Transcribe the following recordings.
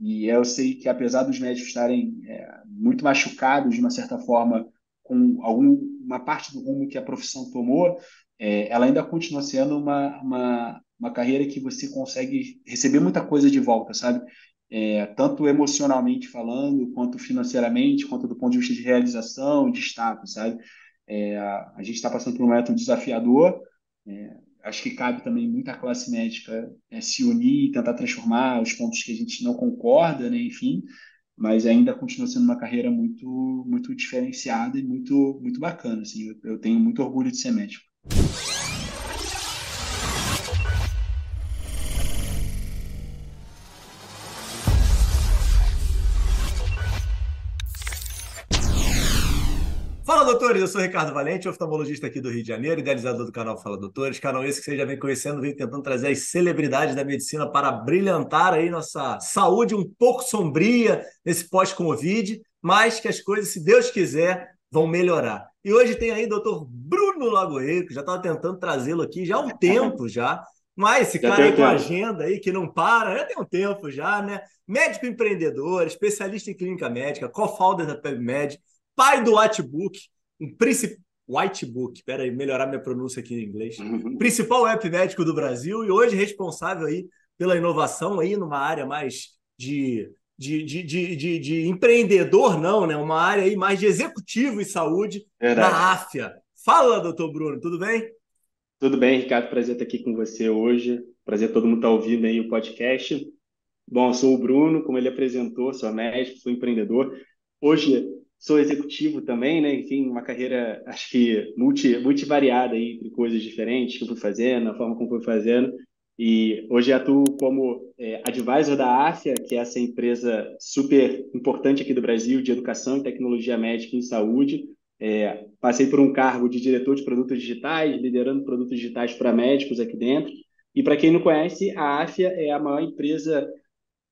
E eu sei que, apesar dos médicos estarem é, muito machucados, de uma certa forma, com alguma parte do rumo que a profissão tomou, é, ela ainda continua sendo uma, uma, uma carreira que você consegue receber muita coisa de volta, sabe? É, tanto emocionalmente falando, quanto financeiramente, quanto do ponto de vista de realização, de status, sabe? É, a, gente está passando por um momento desafiador, é, acho que cabe também muita classe médica é, se unir e tentar transformar os pontos que a gente não concorda, né, enfim, mas ainda continua sendo uma carreira muito muito diferenciada e muito muito bacana, assim, eu, eu tenho muito orgulho de ser médico. Doutores! Eu sou Ricardo Valente, oftalmologista aqui do Rio de Janeiro, idealizador do canal Fala Doutores. Canal esse que você já vem conhecendo, vem tentando trazer as celebridades da medicina para brilhantar aí nossa saúde um pouco sombria nesse pós-Covid, mas que as coisas, se Deus quiser, vão melhorar. E hoje tem aí o doutor Bruno Lagoeiro, que já estava tentando trazê-lo aqui já há um tempo já, mas esse já cara aí com agenda aí que não para, já tem um tempo já, né? Médico empreendedor, especialista em clínica médica, co-founder da PebMed, pai do Whitebook, um príncipe. Whitebook, espera aí, melhorar minha pronúncia aqui em inglês. Uhum. Principal app médico do Brasil e hoje responsável aí pela inovação aí numa área mais de, de, de, de, de, de empreendedor, não, né? Uma área aí mais de executivo e saúde Verdade. na AFIA. Fala, doutor Bruno, tudo bem? Tudo bem, Ricardo. Prazer estar aqui com você hoje. Prazer todo mundo estar ouvindo aí o podcast. Bom, eu sou o Bruno, como ele apresentou, sou médico, sou empreendedor. Hoje sou executivo também, né? Enfim, uma carreira, acho que multi, multivariada aí, entre coisas diferentes que eu fui fazendo, a forma como fui fazendo. E hoje atuo como é, advisor da AFIA, que é essa empresa super importante aqui do Brasil de educação e tecnologia médica em saúde. É, passei por um cargo de diretor de produtos digitais, liderando produtos digitais para médicos aqui dentro. E para quem não conhece, a AFIA é a maior empresa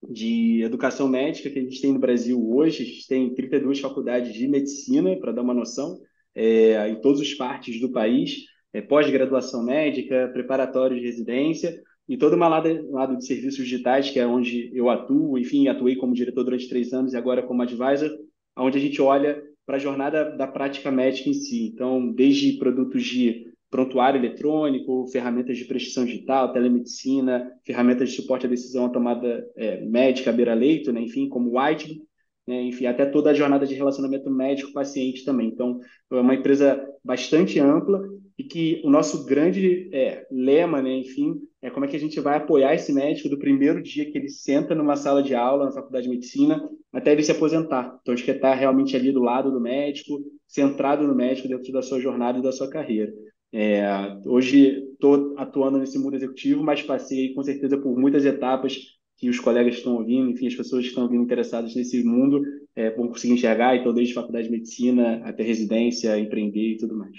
de educação médica que a gente tem no Brasil hoje. A gente tem 32 faculdades de medicina, para dar uma noção, é, em todas as partes do país, é, pós-graduação médica, preparatório de residência e todo uma lado, lado de serviços digitais, que é onde eu atuo, enfim, atuei como diretor durante três anos e agora como advisor, onde a gente olha para a jornada da prática médica em si. Então, desde produtos de prontuário eletrônico, ferramentas de prescrição digital, telemedicina, ferramentas de suporte à decisão à tomada é, médica, beira-leito, né? enfim, como White, né? enfim, até toda a jornada de relacionamento médico-paciente também. Então, é uma empresa bastante ampla e que o nosso grande é, lema, né? enfim, é como é que a gente vai apoiar esse médico do primeiro dia que ele senta numa sala de aula na faculdade de medicina até ele se aposentar. Então, a gente quer estar realmente ali do lado do médico, centrado no médico dentro da sua jornada e da sua carreira. É, hoje estou atuando nesse mundo executivo, mas passei com certeza por muitas etapas que os colegas estão ouvindo, enfim, as pessoas que estão ouvindo interessadas nesse mundo é, vão conseguir enxergar, então desde faculdade de medicina até residência, empreender e tudo mais.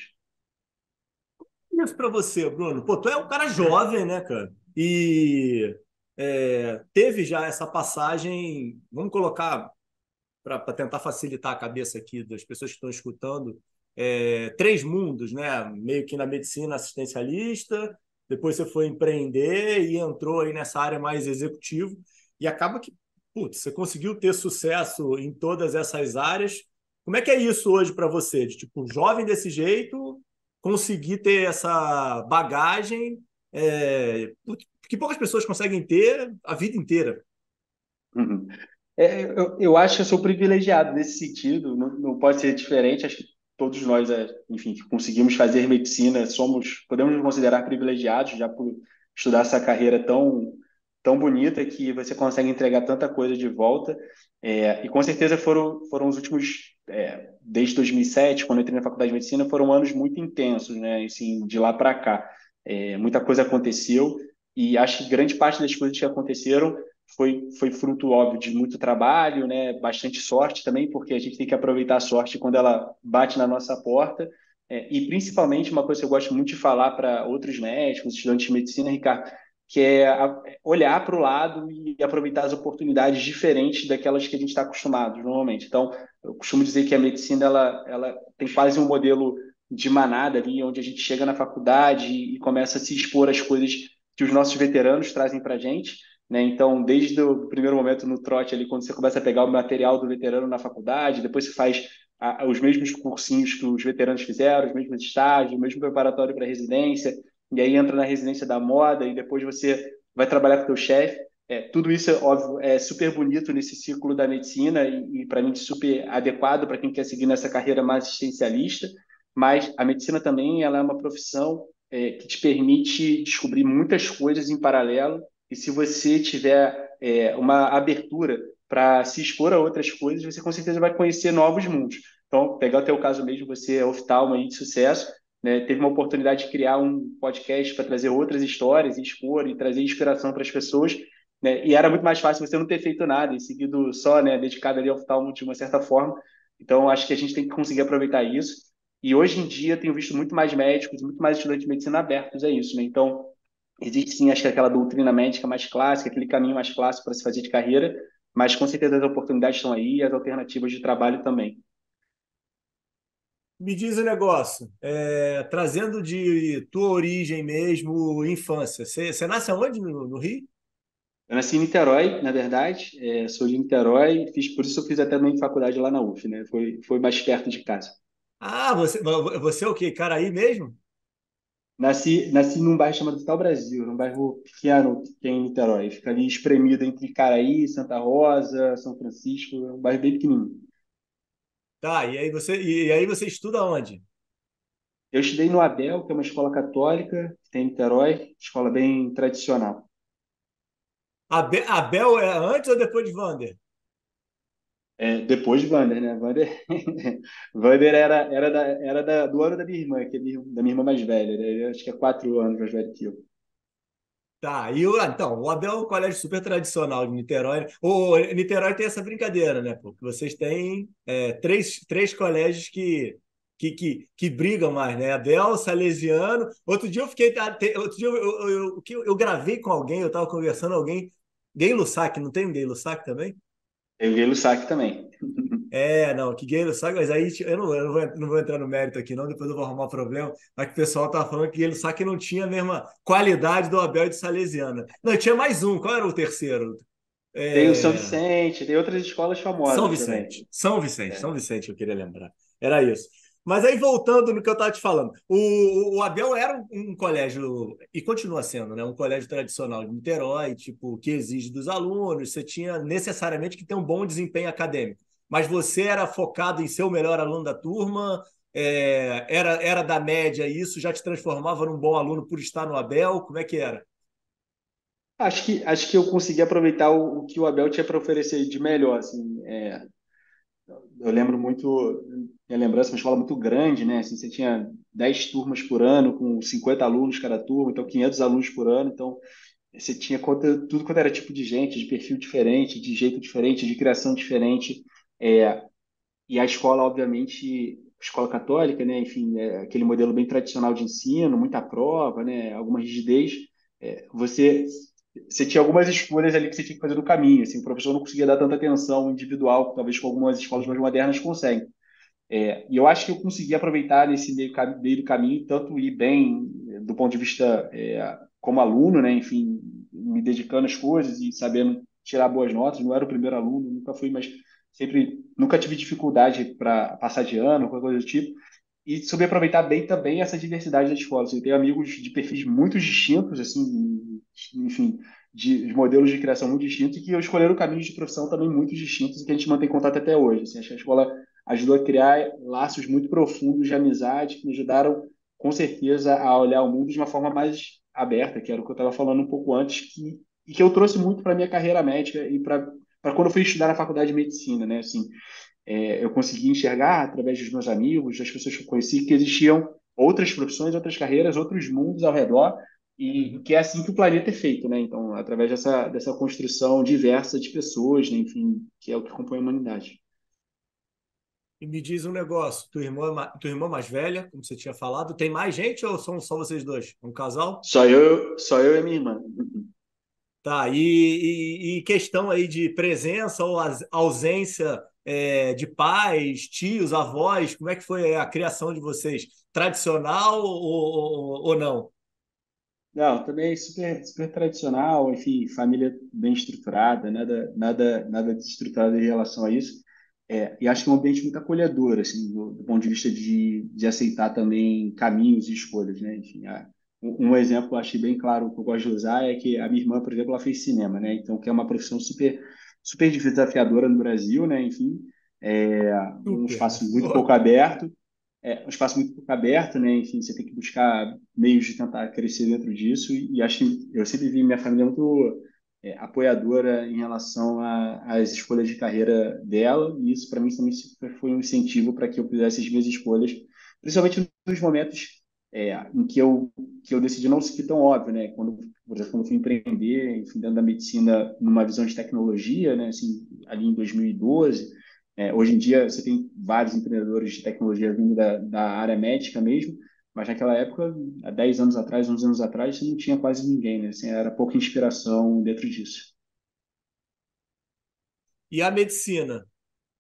Isso para você, Bruno. Pô, tu é um cara jovem, né, cara? E é, teve já essa passagem, vamos colocar para tentar facilitar a cabeça aqui das pessoas que estão escutando, é, três mundos, né? Meio que na medicina assistencialista, depois você foi empreender e entrou aí nessa área mais executiva e acaba que putz, você conseguiu ter sucesso em todas essas áreas. Como é que é isso hoje para você? De tipo, jovem desse jeito, conseguir ter essa bagagem é, que poucas pessoas conseguem ter a vida inteira. Uhum. É, eu, eu, acho que eu sou privilegiado nesse sentido, não, não pode ser diferente. Acho que todos nós, é, enfim, que conseguimos fazer medicina, somos, podemos nos considerar privilegiados já por estudar essa carreira tão tão bonita que você consegue entregar tanta coisa de volta. É, e com certeza foram foram os últimos é, desde 2007, quando eu entrei na faculdade de medicina, foram anos muito intensos, né? Assim, de lá para cá, é, muita coisa aconteceu e acho que grande parte das coisas que aconteceram foi, foi fruto, óbvio, de muito trabalho, né? bastante sorte também, porque a gente tem que aproveitar a sorte quando ela bate na nossa porta. É, e principalmente uma coisa que eu gosto muito de falar para outros médicos, estudantes de medicina, Ricardo, que é olhar para o lado e aproveitar as oportunidades diferentes daquelas que a gente está acostumado normalmente. Então, eu costumo dizer que a medicina ela, ela tem quase um modelo de manada ali, onde a gente chega na faculdade e começa a se expor às coisas que os nossos veteranos trazem para a gente, né? Então, desde o primeiro momento no trote ali, quando você começa a pegar o material do veterano na faculdade, depois você faz a, os mesmos cursinhos que os veteranos fizeram, os mesmos estágios, o mesmo preparatório para residência, e aí entra na residência da moda e depois você vai trabalhar com o teu chefe. É, tudo isso, óbvio, é super bonito nesse ciclo da medicina e, e para mim, super adequado para quem quer seguir nessa carreira mais assistencialista. Mas a medicina também ela é uma profissão é, que te permite descobrir muitas coisas em paralelo. E se você tiver é, uma abertura para se expor a outras coisas, você com certeza vai conhecer novos mundos. Então, pegar o caso mesmo, você é oftalmo aí de sucesso, né, teve uma oportunidade de criar um podcast para trazer outras histórias, expor e trazer inspiração para as pessoas, né, e era muito mais fácil você não ter feito nada e seguido só, né, dedicado ali ao oftalmo de uma certa forma. Então, acho que a gente tem que conseguir aproveitar isso. E hoje em dia, tenho visto muito mais médicos, muito mais estudantes de medicina abertos a isso. Né? Então, existe sim, acho que aquela doutrina médica mais clássica, aquele caminho mais clássico para se fazer de carreira, mas com certeza as oportunidades estão aí e as alternativas de trabalho também. Me diz o um negócio, é, trazendo de tua origem mesmo, infância, você, você nasce aonde no, no, Rio? Eu nasci em Niterói, na verdade, é, sou de Niterói, fiz, por isso eu fiz até também faculdade lá na UF, né? Foi, foi mais perto de casa. Ah, você, você é o quê? Caraí mesmo? Nasci, nasci num bairro chamado Tal Brasil, num bairro pequeno que tem em Niterói. Fica ali espremido entre Caraí, Santa Rosa, São Francisco, é um bairro bem pequenininho. Tá, e aí você, e aí você estuda onde? Eu estudei no Abel, que é uma escola católica, que tem em Niterói, escola bem tradicional. Abel, Abel é antes ou depois de Vander? É, depois de Vander, né? Vander, Vander era, era, da, era da, do ano da minha irmã, que é da minha irmã mais velha, né? Acho que é quatro anos mais velho que eu. Tá, e o, então, o Abel é um colégio super tradicional de Niterói. O Niterói tem essa brincadeira, né? Porque vocês têm é, três, três colégios que, que, que, que brigam mais, né? Abel, Salesiano. Outro dia eu fiquei. Outro dia eu, eu, eu, eu gravei com alguém, eu estava conversando com alguém. Gay Lussac, não tem um Gay Lussac também? Tem o Gay Lussac também. É, não, que Gay Lussac, mas aí eu não, eu não, vou, não vou entrar no mérito aqui, não, depois eu vou arrumar problema. Mas que o pessoal tava falando que Gay Lussac não tinha a mesma qualidade do Abel de Salesiana. Não, tinha mais um, qual era o terceiro? É... Tem o São Vicente, tem outras escolas famosas. São Vicente, também. São Vicente, é. São Vicente, eu queria lembrar. Era isso. Mas aí, voltando no que eu estava te falando, o, o Abel era um, um, colégio, e continua sendo, né? Um colégio tradicional de Niterói, tipo, que exige dos alunos, você tinha necessariamente que ter um bom desempenho acadêmico. Mas você era focado em ser o melhor aluno da turma, é, era, era da média isso, já te transformava num bom aluno por estar no Abel? Como é que era? Acho que, acho que eu consegui aproveitar o, o que o Abel tinha para oferecer de melhor. Assim, é, eu lembro muito, minha lembrança, uma escola muito grande, né? Assim, você tinha 10 turmas por ano, com 50 alunos cada turma, então 500 alunos por ano, então você tinha conta, tudo quanto era tipo de gente, de perfil diferente, de jeito diferente, de criação diferente. É, e a escola, obviamente, escola católica, né? Enfim, é aquele modelo bem tradicional de ensino, muita prova, né? Alguma rigidez. É, você você tinha algumas escolhas ali que você tinha que fazer no caminho. Assim, o professor não conseguia dar tanta atenção individual, talvez com algumas escolas mais modernas conseguem. É, e eu acho que eu consegui aproveitar nesse meio, meio do caminho, tanto ir bem do ponto de vista é, como aluno, né? Enfim, me dedicando às coisas e sabendo tirar boas notas. Não era o primeiro aluno, nunca fui, mas sempre nunca tive dificuldade para passar de ano, qualquer coisa do tipo. E soube aproveitar bem também essa diversidade da escola. Assim, eu tenho amigos de perfis muito distintos, assim, enfim, de, de, modelos de criação muito distintos e que escolheram caminhos de profissão também muito distintos e que a gente mantém contato até hoje. Assim, acho que a escola ajudou a criar laços muito profundos de amizade que me ajudaram, com certeza, a olhar o mundo de uma forma mais aberta, que era o que eu estava falando um pouco antes, que, e que eu trouxe muito para minha carreira médica e para quando eu fui estudar na faculdade de medicina, né? Assim, é, eu consegui enxergar através dos meus amigos, das pessoas que eu conheci, que existiam outras profissões, outras carreiras, outros mundos ao redor e que é assim que o planeta é feito, né? Então, através dessa, dessa construção diversa de pessoas, né? enfim, que é o que compõe a humanidade. E me diz um negócio, tua irmã, tua irmã mais velha, como você tinha falado, tem mais gente ou são só vocês dois? Um casal? Só eu, só eu e minha irmã. Tá, e, e, e questão aí de presença ou ausência é, de pais, tios, avós, como é que foi a criação de vocês? Tradicional ou, ou, ou não? Não, também super, super tradicional, enfim, família bem estruturada, nada, nada, nada desestruturado em relação a isso. É, e acho que é um ambiente muito acolhedor, assim, do, do ponto de vista de, de aceitar também caminhos e escolhas, né? Enfim, a, um, um exemplo, acho bem claro que eu gosto de usar é que a minha irmã, por exemplo, ela fez cinema, né? Então, que é uma profissão super, super desafiadora no Brasil, né? Enfim, é um espaço muito pouco aberto, é um espaço muito pouco aberto, né? Enfim, você tem que buscar meios de tentar crescer dentro disso. E, e acho que eu sempre vi minha família muito é, apoiadora em relação às escolhas de carreira dela. E isso, para mim, também foi um incentivo para que eu fizesse as minhas escolhas, principalmente nos momentos é, em que eu que eu decidi não seguir tão óbvio, né? Quando, por exemplo, quando fui empreender, enfim, dentro da medicina, numa visão de tecnologia, né? Assim, ali em 2012 é, hoje em dia, você tem vários empreendedores de tecnologia vindo da, da área médica mesmo, mas naquela época, há 10 anos atrás, 11 anos atrás, você não tinha quase ninguém, né? Assim, era pouca inspiração dentro disso. E a medicina?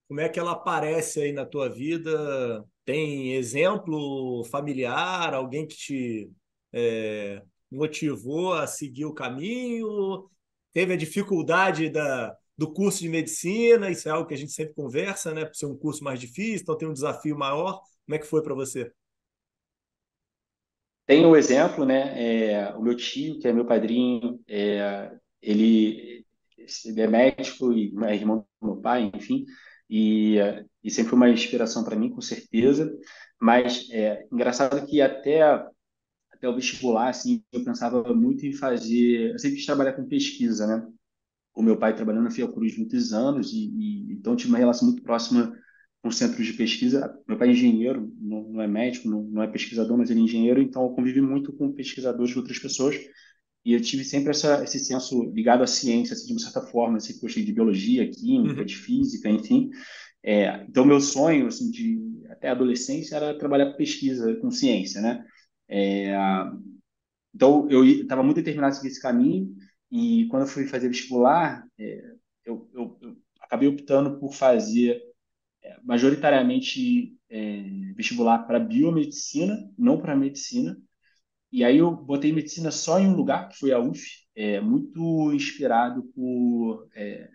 Como é que ela aparece aí na tua vida? Tem exemplo familiar, alguém que te é, motivou a seguir o caminho? Teve a dificuldade da, do curso de medicina, isso é algo que a gente sempre conversa, né? Por ser um curso mais difícil, então tem um desafio maior. Como é que foi para você? Tem um exemplo, né? É, o meu tio, que é meu padrinho, é, ele, ele, é médico e é irmão do meu pai, enfim, e, e sempre foi uma inspiração para mim, com certeza. Mas é engraçado que até até o vestibular, assim, eu pensava muito em fazer. Eu sempre quis trabalhar com pesquisa, né? O meu pai trabalhando na Fiocruz muitos anos e, e então tive uma relação muito próxima com centros de pesquisa. Meu pai é engenheiro, não, não é médico, não, não, é pesquisador, mas ele é engenheiro, então eu convivi muito com pesquisadores de outras pessoas e eu tive sempre essa, esse senso ligado à ciência, assim, de uma certa forma, assim, gostei de biologia, química, uhum. de física, enfim. É, então meu sonho, assim, de até a adolescência era trabalhar com pesquisa, com ciência, né? É, então eu estava muito determinado a seguir esse caminho e quando eu fui fazer vestibular, é, eu, eu, eu, acabei optando por fazer é, majoritariamente é, vestibular para biomedicina, não para medicina. E aí eu botei medicina só em um lugar, que foi a UF, é, muito inspirado por, é,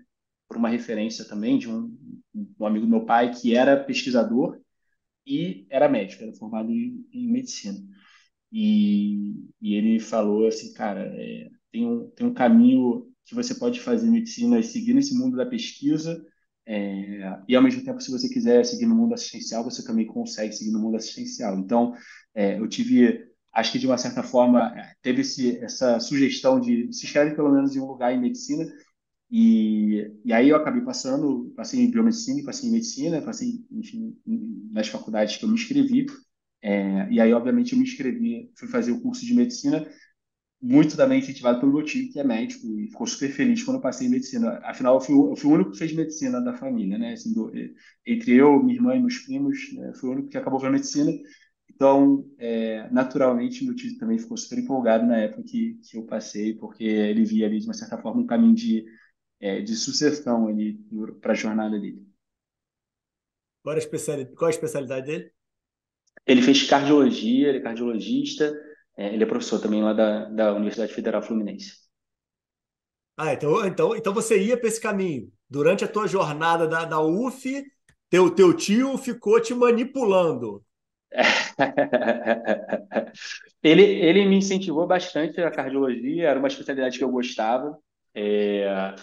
por uma referência também de um, um amigo do meu pai que era pesquisador e era médico, era formado em, em medicina. E, e, ele falou assim, cara, é, tem um, tem um caminho que você pode fazer medicina e seguir nesse mundo da pesquisa, é, e ao mesmo tempo, se você quiser seguir no mundo assistencial, você também consegue seguir no mundo assistencial. Então, é, eu tive, acho que de uma certa forma, teve esse, essa sugestão de se inscreve pelo menos em um lugar em medicina, e, e aí eu acabei passando, passei em biomedicina passei em medicina, passei, enfim, nas faculdades que eu me inscrevi, é, e aí, obviamente, eu me inscrevi, fui fazer o curso de medicina, muito também incentivado pelo meu tio, que é médico, e ficou super feliz quando eu passei em medicina. Afinal, eu fui, eu fui o único que fez medicina da família, né? Assim, do, entre eu, minha irmã e meus primos, né? fui o único que acabou fazendo medicina. Então, é, naturalmente, meu tio também ficou super empolgado na época que, que eu passei, porque ele via ali, de uma certa forma, um caminho de, é, de sucessão para a jornada dele. Qual a, especialidade, qual a especialidade dele? Ele fez cardiologia, ele é cardiologista, é, ele é professor também lá da, da Universidade Federal Fluminense. Ah, então, então, então você ia para esse caminho. Durante a tua jornada da, da UF, teu, teu tio ficou te manipulando. ele, ele me incentivou bastante a cardiologia, era uma especialidade que eu gostava. É,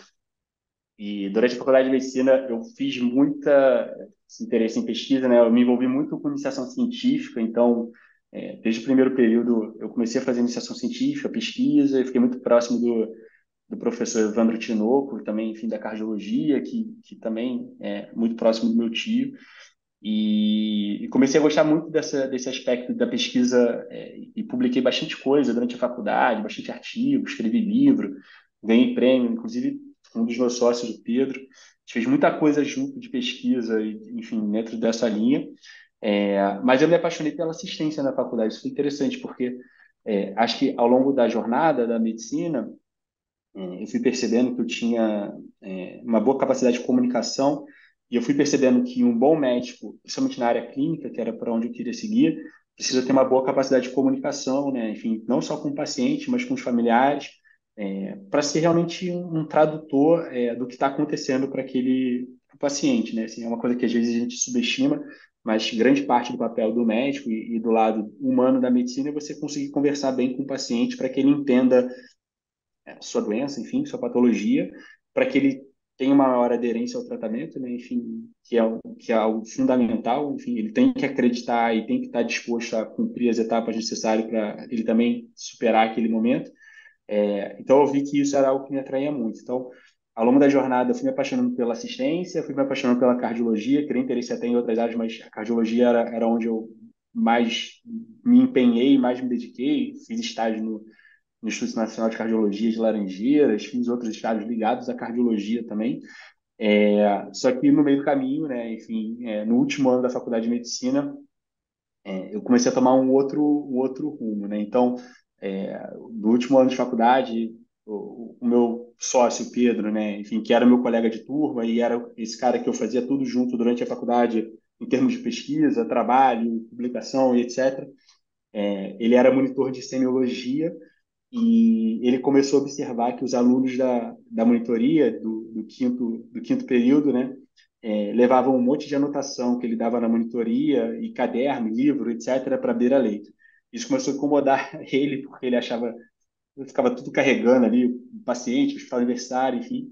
e durante a faculdade de medicina eu fiz muita interesse em pesquisa, né? Eu me envolvi muito com iniciação científica, então é, desde o primeiro período, eu comecei a fazer iniciação científica, pesquisa, e fiquei muito próximo do, do professor Evandro Tinoco, também, enfim, da cardiologia, que, que também é muito próximo do meu tio. E, e comecei a gostar muito dessa, desse aspecto da pesquisa é, e publiquei bastante coisa durante a faculdade, bastante artigo, escrevi livro, ganhei prêmio, inclusive um dos meus sócios, o Pedro, fez muita coisa junto de pesquisa, enfim, dentro dessa linha. É, mas eu me apaixonei pela assistência na faculdade. Isso foi interessante, porque é, acho que ao longo da jornada da medicina, é, eu fui percebendo que eu tinha é, uma boa capacidade de comunicação e eu fui percebendo que um bom médico, principalmente na área clínica, que era para onde eu queria seguir, precisa ter uma boa capacidade de comunicação, né? Enfim, não só com o paciente, mas com os familiares, é, para ser realmente um, tradutor é, do que está acontecendo para aquele paciente, né? Assim, é uma coisa que às vezes a gente subestima, mas grande parte do papel do médico e, e do lado humano da medicina é você conseguir conversar bem com o paciente para que ele entenda é, sua doença, enfim, sua patologia, para que ele tenha uma maior aderência ao tratamento, né? Enfim, que é, que é algo fundamental. Enfim, ele tem que acreditar e tem que estar disposto a cumprir as etapas necessárias para ele também superar aquele momento. É, então, eu vi que isso era algo que me atraía muito. Então, ao longo da jornada, eu fui me apaixonando pela assistência, fui me apaixonando pela cardiologia, queria interesse até em outras áreas, mas a cardiologia era, era onde eu mais me empenhei, mais me dediquei. Fiz estágio no, no Instituto Nacional de Cardiologia de Laranjeiras, fiz outros estágios ligados à cardiologia também. É, só que no meio do caminho, né, enfim, é, no último ano da faculdade de medicina, é, eu comecei a tomar um outro, um outro rumo, né? Então, é, no último ano de faculdade, o, o, meu sócio Pedro, né, enfim, que era meu colega de turma e era esse cara que eu fazia tudo junto durante a faculdade em termos de pesquisa, trabalho, publicação e etc. É, ele era monitor de semiologia e ele começou a observar que os alunos da, da monitoria do, do quinto do quinto período, né, é, levavam um monte de anotação que ele dava na monitoria e caderno, livro, etc, para beira-leito. Isso começou a incomodar ele porque ele achava ficava tudo carregando ali, o paciente, o aniversário, enfim.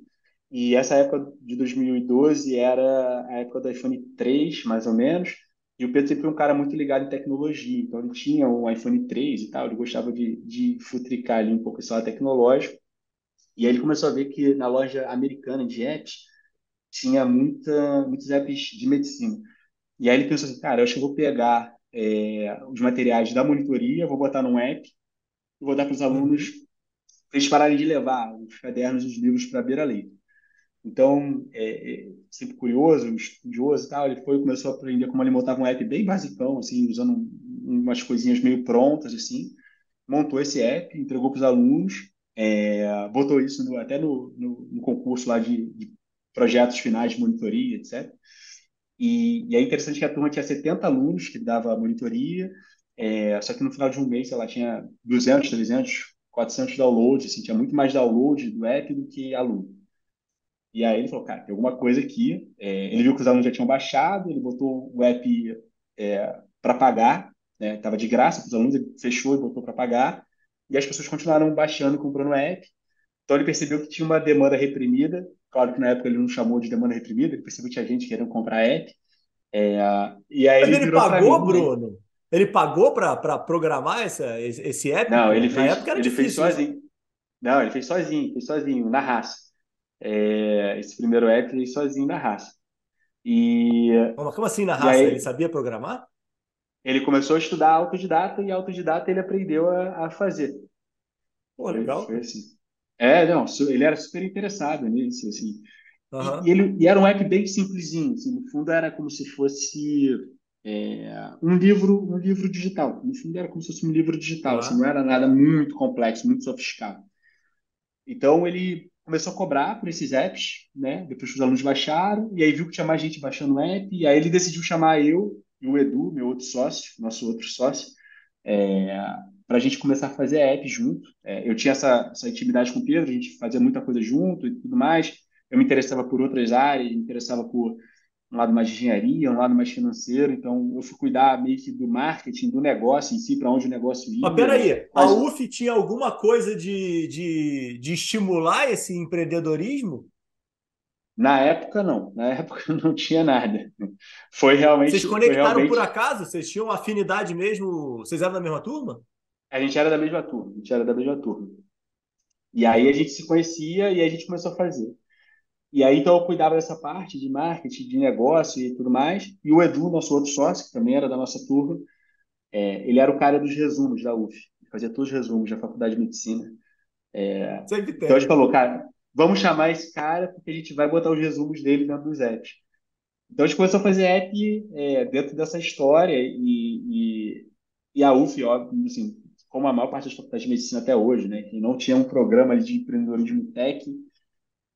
E essa época de 2012 era a época do iPhone 3, mais ou menos, e o Pedro sempre foi um cara muito ligado em tecnologia, então ele tinha um iPhone 3 e tal, ele gostava de, de futricar ali um pouco esse lado tecnológico. E aí ele começou a ver que na loja americana de apps tinha muita, muitos apps de medicina. E aí ele pensou assim, cara, eu acho que eu vou pegar é, os materiais da monitoria, vou botar num app vou dar para os alunos uhum. para eles pararem de levar os cadernos e os livros para a beira-leito. Então, é, é, sempre curioso, estudioso e tal, ele foi começou a aprender como ele montava um app bem basicão, assim, usando umas coisinhas meio prontas, assim. Montou esse app, entregou para os alunos, é, botou isso no, até no, no, no, concurso lá de, de, projetos finais de monitoria, etc. E, e, é interessante que a turma tinha 70 alunos que dava monitoria, é, só que no final de um mês ela tinha 200, 300, 400 downloads, assim, tinha muito mais download do app do que aluno. E aí ele falou, cara, tem alguma coisa aqui. É, ele viu que os alunos já tinham baixado, ele botou o app é, para pagar, né? Tava de graça para os alunos, ele fechou e botou para pagar. E as pessoas continuaram baixando e comprando o app. Então ele percebeu que tinha uma demanda reprimida. Claro que na época ele não chamou de demanda reprimida, ele percebeu que tinha gente querendo comprar app. É, e aí Mas ele, ele pagou, mim? Bruno? Ele pagou para programar essa, esse app? Não, ele fez, ele difícil, fez sozinho. Não, ele fez sozinho, fez sozinho, na raça é, esse primeiro app ele sozinho na raça. E, Mas como assim na raça? Aí, ele sabia programar? Ele começou a estudar autodidata e autodidata ele aprendeu a, a fazer. Pô, legal. Foi assim. É, não, ele era super interessado nisso, assim. Uhum. E, ele, e era um app bem simplesinho, assim, no fundo era como se fosse é, um livro um livro digital. No fundo era como se fosse um livro digital, uhum. assim, não era nada muito complexo, muito sofisticado. Então ele começou a cobrar por esses apps, né? Depois que os alunos baixaram, e aí viu que tinha mais gente baixando o app, e aí ele decidiu chamar eu e o Edu, meu outro sócio, nosso outro sócio, é, para a gente começar a fazer app junto. É, eu tinha essa, essa intimidade com o Pedro, a gente fazia muita coisa junto e tudo mais. Eu me interessava por outras áreas, me interessava por um lado mais de engenharia, um lado mais financeiro. Então, eu fui cuidar meio que do marketing, do negócio em si, para onde o negócio ia. Mas peraí, Mas... a UF tinha alguma coisa de, de, de estimular esse empreendedorismo? Na época, não. Na época, não tinha nada. Foi realmente. Vocês conectaram realmente... por acaso? Vocês tinham afinidade mesmo? Vocês eram da mesma turma? A gente era da mesma turma. A gente era da mesma turma. E aí a gente se conhecia e a gente começou a fazer. E aí, então, eu cuidava dessa parte de marketing, de negócio e tudo mais. E o Edu, nosso outro sócio, que também era da nossa turma, é, ele era o cara dos resumos da UF. Ele fazia todos os resumos da faculdade de medicina. É, então, a gente falou, cara, vamos chamar esse cara porque a gente vai botar os resumos dele dentro dos apps. Então, a gente começou a fazer app é, dentro dessa história e, e, e a UF, óbvio, assim, como a maior parte das faculdades de medicina até hoje, né, que não tinha um programa de empreendedorismo tech,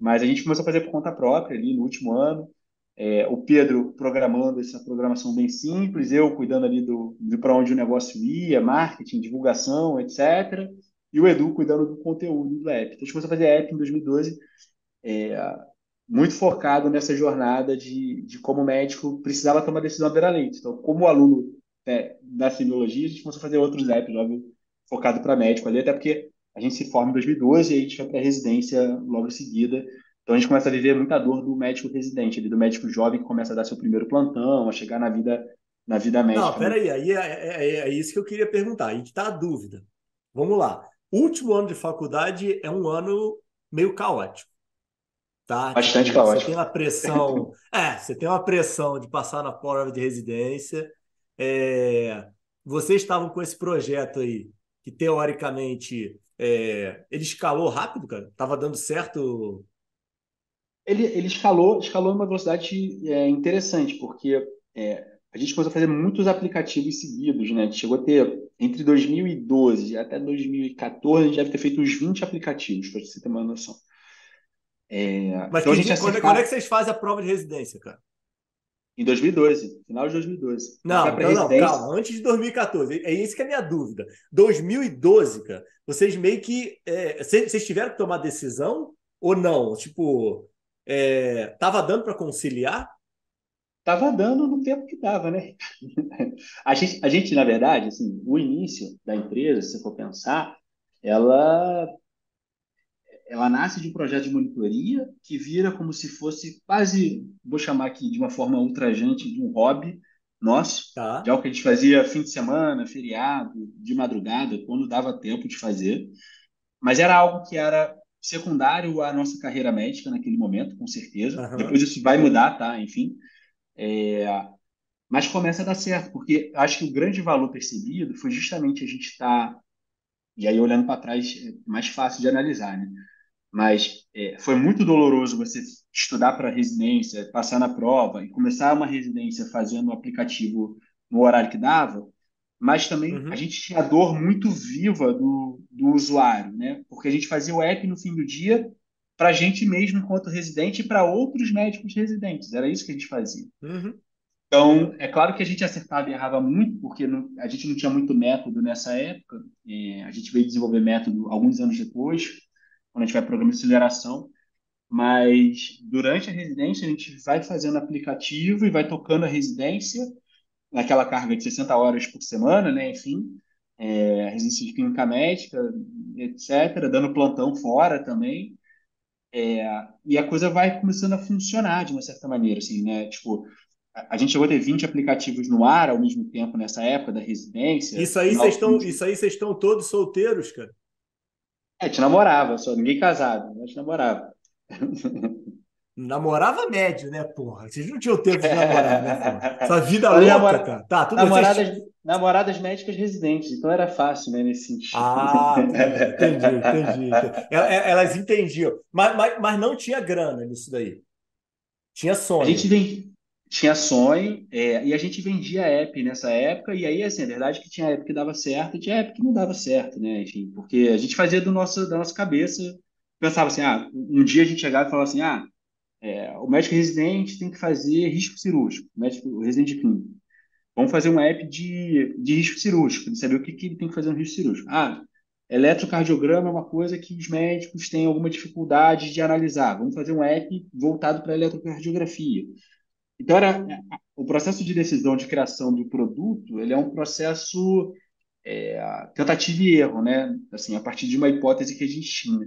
mas a gente começou a fazer por conta própria ali no último ano. é, o Pedro programando essa programação bem simples, eu cuidando ali do, de para onde o negócio ia, marketing, divulgação, etc. E o Edu cuidando do conteúdo do app. Então, a gente começou a fazer app em 2012, é, muito focado nessa jornada de, de como o médico precisava tomar decisão à beira-leite. Então, como aluno é, da semiologia, a gente começou a fazer outros apps, óbvio, focado para médico ali, até porque a gente se forma em 2012 e a gente vai para a residência logo em seguida. Então a gente começa a viver muita dor do médico residente, do médico jovem que começa a dar seu primeiro plantão, a chegar na vida na vida médica. Não, peraí, aí é, é, é, é isso que eu queria perguntar, aí que está a dúvida. Vamos lá. O último ano de faculdade é um ano meio caótico. Tá? Bastante tipo, caótico. Você tem uma pressão. é, você tem uma pressão de passar na prova de residência. É, vocês estavam com esse projeto aí, que teoricamente é, ele escalou rápido, cara? Tava dando certo ele, ele escalou, escalou numa velocidade é, interessante, porque é, a gente começou a fazer muitos aplicativos seguidos, né? A gente chegou a ter, entre 2012 até 2014, a gente deve ter feito uns 20 aplicativos, para você ter uma noção. É, Mas então que, quando, acertava... quando é que vocês fazem a prova de residência, cara? Em 2012, final de 2012. Não, não, não, calma, antes de 2014. É isso que é a minha dúvida. 2012, cara, vocês meio que. É, vocês tiveram que tomar decisão ou não? Tipo, é, tava dando para conciliar? Tava dando no tempo que dava, né? a, gente, a gente, na verdade, assim, o início da empresa, se você for pensar, ela ela nasce de um projeto de monitoria que vira como se fosse quase, vou chamar aqui de uma forma ultrajante, de um hobby nosso, tá. de algo que a gente fazia fim de semana, feriado, de madrugada, quando dava tempo de fazer. Mas era algo que era secundário à nossa carreira médica naquele momento, com certeza. Uhum. Depois isso vai mudar, tá? Enfim. É... Mas começa a dar certo, porque acho que o grande valor percebido foi justamente a gente estar. Tá... E aí, olhando para trás, é mais fácil de analisar, né? Mas é, foi muito doloroso você estudar para residência, passar na prova e começar uma residência fazendo o aplicativo no horário que dava, mas também uhum. a gente tinha a dor muito viva do, do usuário, né? Porque a gente fazia o app no fim do dia para a gente mesmo enquanto residente e para outros médicos residentes. Era isso que a gente fazia. Uhum. Então, é claro que a gente acertava e errava muito, porque não, a gente não tinha muito método nessa época. É, a gente veio desenvolver método alguns anos depois, quando a gente vai para o programa de aceleração. Mas durante a residência, a gente vai fazendo aplicativo e vai tocando a residência naquela carga de 60 horas por semana, né? Enfim, é, residência de clínica médica, etc., dando plantão fora também. É, e a coisa vai começando a funcionar de uma certa maneira, assim, né? Tipo, a, a gente chegou a ter 20 aplicativos no ar ao mesmo tempo nessa época da residência. Isso aí vocês estão, isso aí vocês estão todos solteiros, cara? É, a gente namorava, só ninguém casado, a gente namorava. Namorava médio, né, porra? Vocês não tinham tempo de namorar, né, porra? Essa vida louca, namora... cara. Tá, tudo namoradas, vocês... namoradas médicas residentes, então era fácil, né, nesse sentido. Ah, entendi, entendi. entendi. Elas entendiam. Mas, mas, mas não tinha grana nisso daí. Tinha sonho. A gente. Tinha sonho, é, e a gente vendia app nessa época, e aí, assim, a verdade é que tinha app que dava certo tinha app que não dava certo, né, enfim, porque a gente fazia do nosso, da nossa cabeça, pensava assim, ah, um dia a gente chegava e falava assim, ah, é, o médico residente tem que fazer risco cirúrgico, o médico residente clínico. Vamos fazer uma app de, de risco cirúrgico, de saber o que, que ele tem que fazer no risco cirúrgico. Ah, eletrocardiograma é uma coisa que os médicos têm alguma dificuldade de analisar. Vamos fazer um app voltado para eletrocardiografia. Então, era, o processo de decisão de criação do produto, ele é um processo é, tentativa e erro, né? Assim, a partir de uma hipótese que a gente tinha.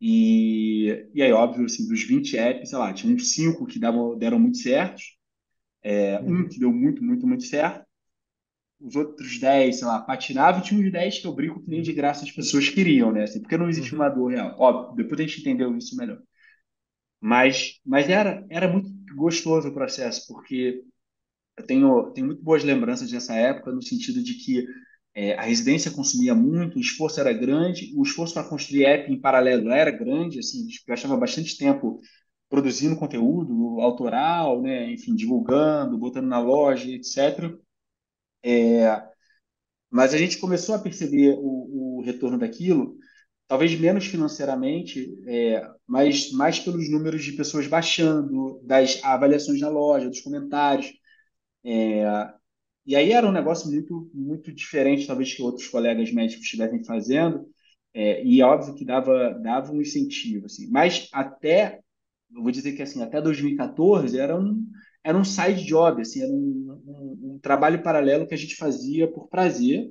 E, e aí, óbvio, assim, dos 20 apps, sei lá, tinha uns 5 que davam, deram muito certos, é, um uhum. que deu muito, muito, muito certo, os outros 10, sei lá, patinavam, e tinha uns 10 que eu brinco que nem de graça as pessoas queriam, né? Assim, porque não existe uhum. uma dor real. Óbvio, depois a gente entendeu isso melhor. Mas, mas era, era muito gostoso o processo, porque eu tenho, tenho muito boas lembranças dessa época, no sentido de que é, a residência consumia muito, o esforço era grande, o esforço para construir app em paralelo era grande, assim, a gente gastava bastante tempo produzindo conteúdo autoral, né, enfim, divulgando, botando na loja, etc. É, mas a gente começou a perceber o, o retorno daquilo talvez menos financeiramente, é, mas mais pelos números de pessoas baixando, das avaliações na loja, dos comentários. É, e aí era um negócio muito, muito diferente, talvez, que outros colegas médicos estivessem fazendo, é, e óbvio que dava, dava um incentivo. Assim. Mas até, eu vou dizer que assim, até 2014 era um, era um side job, assim, era um, um, um trabalho paralelo que a gente fazia por prazer.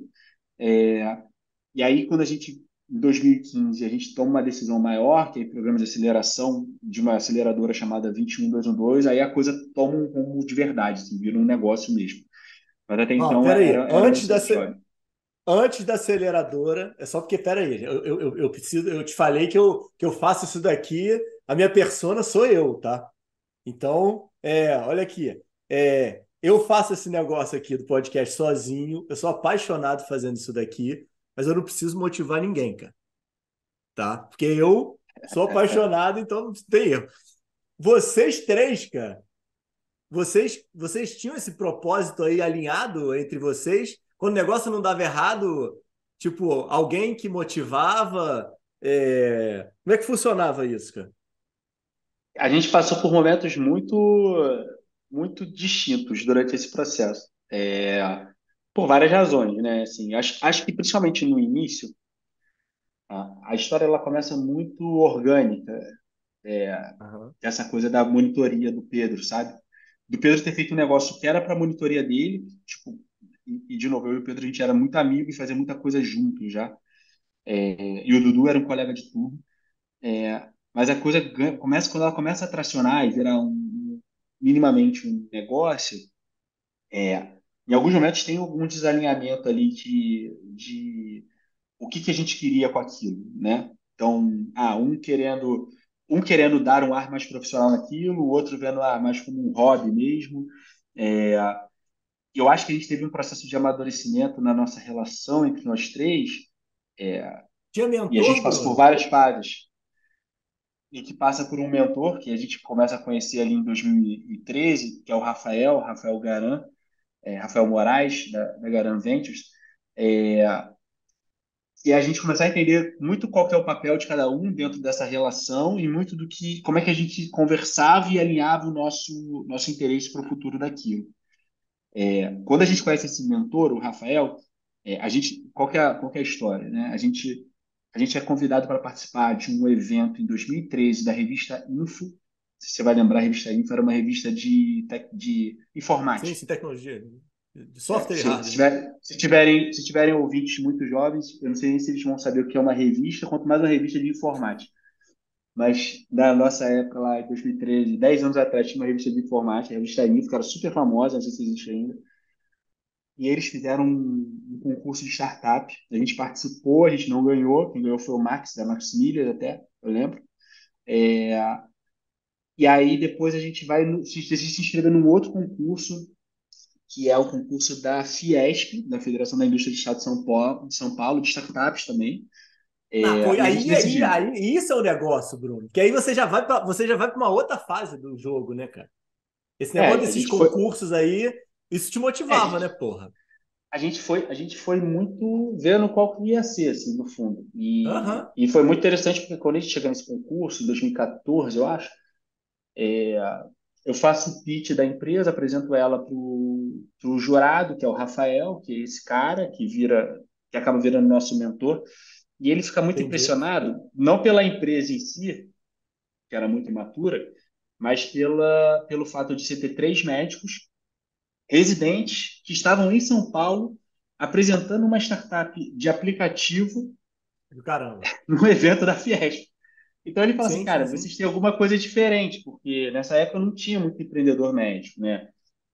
É, e aí, quando a gente em 2015 a gente toma uma decisão maior, que é o programa de aceleração de uma aceleradora chamada 21212, aí a coisa toma um rumo de verdade, assim, vira um negócio mesmo. Mas até então. Peraí, era, era antes, da antes da aceleradora, é só porque, peraí, eu, eu, eu, preciso, eu te falei que eu, que eu faço isso daqui, a minha persona sou eu, tá? Então, é, olha aqui. É, eu faço esse negócio aqui do podcast sozinho, eu sou apaixonado fazendo isso daqui mas eu não preciso motivar ninguém, cara. Tá? Porque eu sou apaixonado, então não tem erro. Vocês três, cara, vocês, vocês tinham esse propósito aí alinhado entre vocês? Quando o negócio não dava errado, tipo, alguém que motivava. É... Como é que funcionava isso, cara? A gente passou por momentos muito, muito distintos durante esse processo. É... Por várias razões, né? Assim, acho, acho que principalmente no início, a, a história ela começa muito orgânica. É, uhum. Essa coisa da monitoria do Pedro, sabe? Do Pedro ter feito um negócio que era para a monitoria dele, tipo, e, e, de novo, eu e o Pedro a gente era muito amigo e fazia muita coisa junto já. É, e o Dudu era um colega de turno. É, mas a coisa começa quando ela começa a tracionar e virar um, minimamente um negócio. É, em alguns momentos tem algum desalinhamento ali de, de o que, que a gente queria com aquilo, né? Então, ah, um querendo um querendo dar um ar mais profissional naquilo, o outro vendo ah, mais como um hobby mesmo. É, eu acho que a gente teve um processo de amadurecimento na nossa relação entre nós três. É, mentor, e a gente passou por várias fases. E que passa por um mentor que a gente começa a conhecer ali em 2013, que é o Rafael, Rafael Garan, é, Rafael Moraes, da, da Garan Ventures, é, e a gente começar a entender muito qual é o papel de cada um dentro dessa relação e muito do que, como é que a gente conversava e alinhava o nosso, nosso interesse para o futuro daquilo. É, quando a gente conhece esse mentor, o Rafael, é, a gente, qual, é qual é a história? Né? A, gente, a gente é convidado para participar de um evento em 2013 da revista Info, se você vai lembrar, a revista Info era uma revista de, de informática. Sim, sim, tecnologia. De software é, e hardware. Se, tiver, se, tiverem, se tiverem ouvintes muito jovens, eu não sei nem se eles vão saber o que é uma revista, quanto mais uma revista de informática. Mas na nossa época lá, em 2013, 10 anos atrás, tinha uma revista de informática, a revista Info, que era super famosa, não sei se existe ainda. E eles fizeram um, um, concurso de startup. A gente participou, a gente não ganhou. Quem ganhou foi o Max, da Maximilian até, eu lembro. É, e aí depois a gente vai no, se, se inscrever num outro concurso, que é o concurso da Fiesp, da Federação da Indústria de Estado de São Paulo, de, São Paulo, de startups também. É, aí, aí, aí, isso é o um negócio, Bruno. Que aí você já vai para você já vai para uma outra fase do jogo, né, cara? Esse é, negócio é, desses concursos foi... aí, isso te motivava, é, gente, né, porra? A gente foi, a gente foi muito vendo qual que ia ser, assim, no fundo. E, uhum. e foi muito interessante porque quando a gente chegou nesse concurso, em 2014, eu acho, é, eu faço o pitch da empresa, apresento ela para o jurado, que é o Rafael, que é esse cara que vira, que acaba virando nosso mentor, e ele fica muito Entendi. impressionado, não pela empresa em si, que era muito imatura, mas pela, pelo fato de você ter três médicos residentes que estavam em São Paulo apresentando uma startup de aplicativo Caramba. no evento da Fiesp. Então ele fala assim, sim, assim, cara, sim, vocês têm alguma coisa diferente, porque nessa época não tinha muito empreendedor médico, né?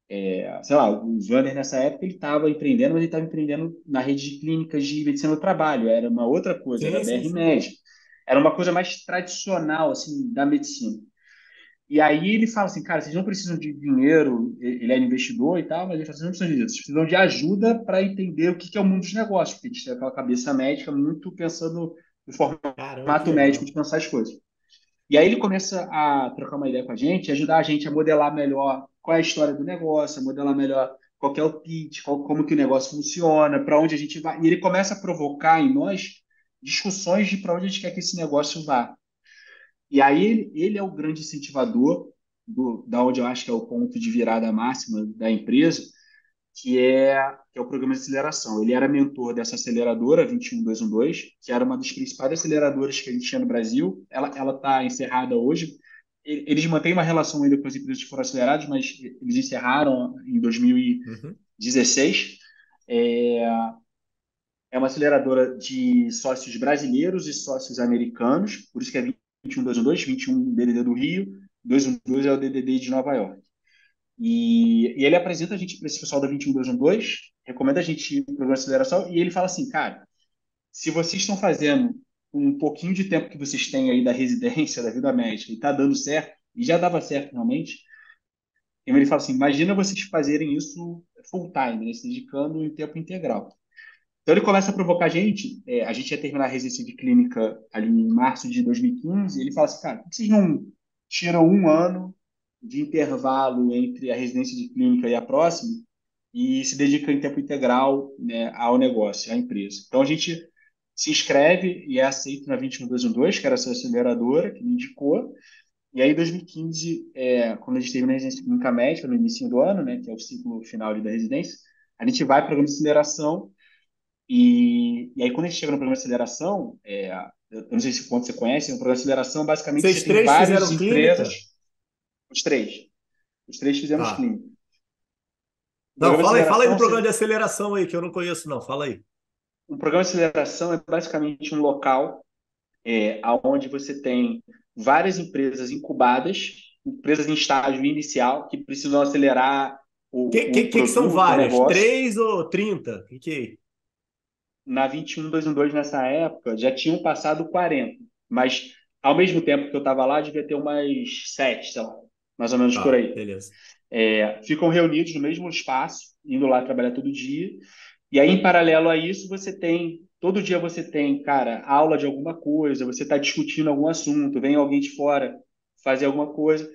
É, sei lá, o Vander nessa época ele estava empreendendo, mas ele estava empreendendo na rede de clínicas de medicina do trabalho, era uma outra coisa, sim, era BR Médico. Era uma coisa mais tradicional, assim, da medicina. E aí ele fala assim, cara, vocês não precisam de dinheiro, ele é investidor e tal, mas ele fala, vocês não precisam de dinheiro, vocês precisam de ajuda para entender o que é o mundo dos negócios, porque a gente tem aquela cabeça médica muito pensando no formato Caramba, médico de pensar as coisas. E aí ele começa a trocar uma ideia com a gente, ajudar a gente a modelar melhor qual é a história do negócio, a modelar melhor qual é o pitch, qual, como que o negócio funciona, para onde a gente vai. E ele começa a provocar em nós discussões de para onde a gente quer que esse negócio vá. E aí ele, ele é o grande incentivador do, da onde eu acho que é o ponto de virada máxima da empresa, que é, que é o programa de aceleração. Ele era mentor dessa aceleradora 21212, que era uma das principais aceleradoras que a gente tinha no Brasil. Ela está encerrada hoje. Eles mantêm uma relação ainda com as empresas que foram aceleradas, mas eles encerraram em 2016. Uhum. É, é uma aceleradora de sócios brasileiros e sócios americanos, por isso que é 21212, 21 DDD do Rio, 212 é o DDD de Nova York. E, e ele apresenta a gente para esse pessoal da 21212, recomenda a gente ir para o programa de aceleração, e ele fala assim, cara, se vocês estão fazendo um pouquinho de tempo que vocês têm aí da residência, da vida médica, e está dando certo, e já dava certo realmente, ele fala assim, imagina vocês fazerem isso full time, né, se dedicando em tempo integral. Então ele começa a provocar a gente, é, a gente ia terminar a residência de clínica ali em março de 2015, e ele fala assim, cara, por que vocês não tiram um ano de intervalo entre a residência de clínica e a próxima e se dedica em tempo integral né, ao negócio, à empresa. Então a gente se inscreve e é aceito na 21212, que era essa aceleradora que me indicou. E aí, em 2015, é, quando a gente teve na residência clínica médica, no início do ano, né, que é o ciclo final da residência, a gente vai para o programa de aceleração. E, e aí, quando a gente chega no programa de aceleração, é, eu não sei se quanto você conhece, o programa de aceleração, basicamente, Vocês você tem várias empresas. Clínica? Os três. Os três fizemos ah. Não, fala aí, fala aí do programa de aceleração aí, que eu não conheço, não. Fala aí. O programa de aceleração é basicamente um local é, onde você tem várias empresas incubadas, empresas em estágio inicial, que precisam acelerar o. Que, que, que são várias? Três ou trinta? O que, que é? Na 21, 212, nessa época, já tinham passado 40. Mas, ao mesmo tempo que eu estava lá, devia ter umas sete, sei lá mais ou menos ah, por aí. Beleza. É, ficam reunidos no mesmo espaço, indo lá trabalhar todo dia. E aí, em paralelo a isso, você tem todo dia você tem, cara, aula de alguma coisa, você está discutindo algum assunto, vem alguém de fora fazer alguma coisa,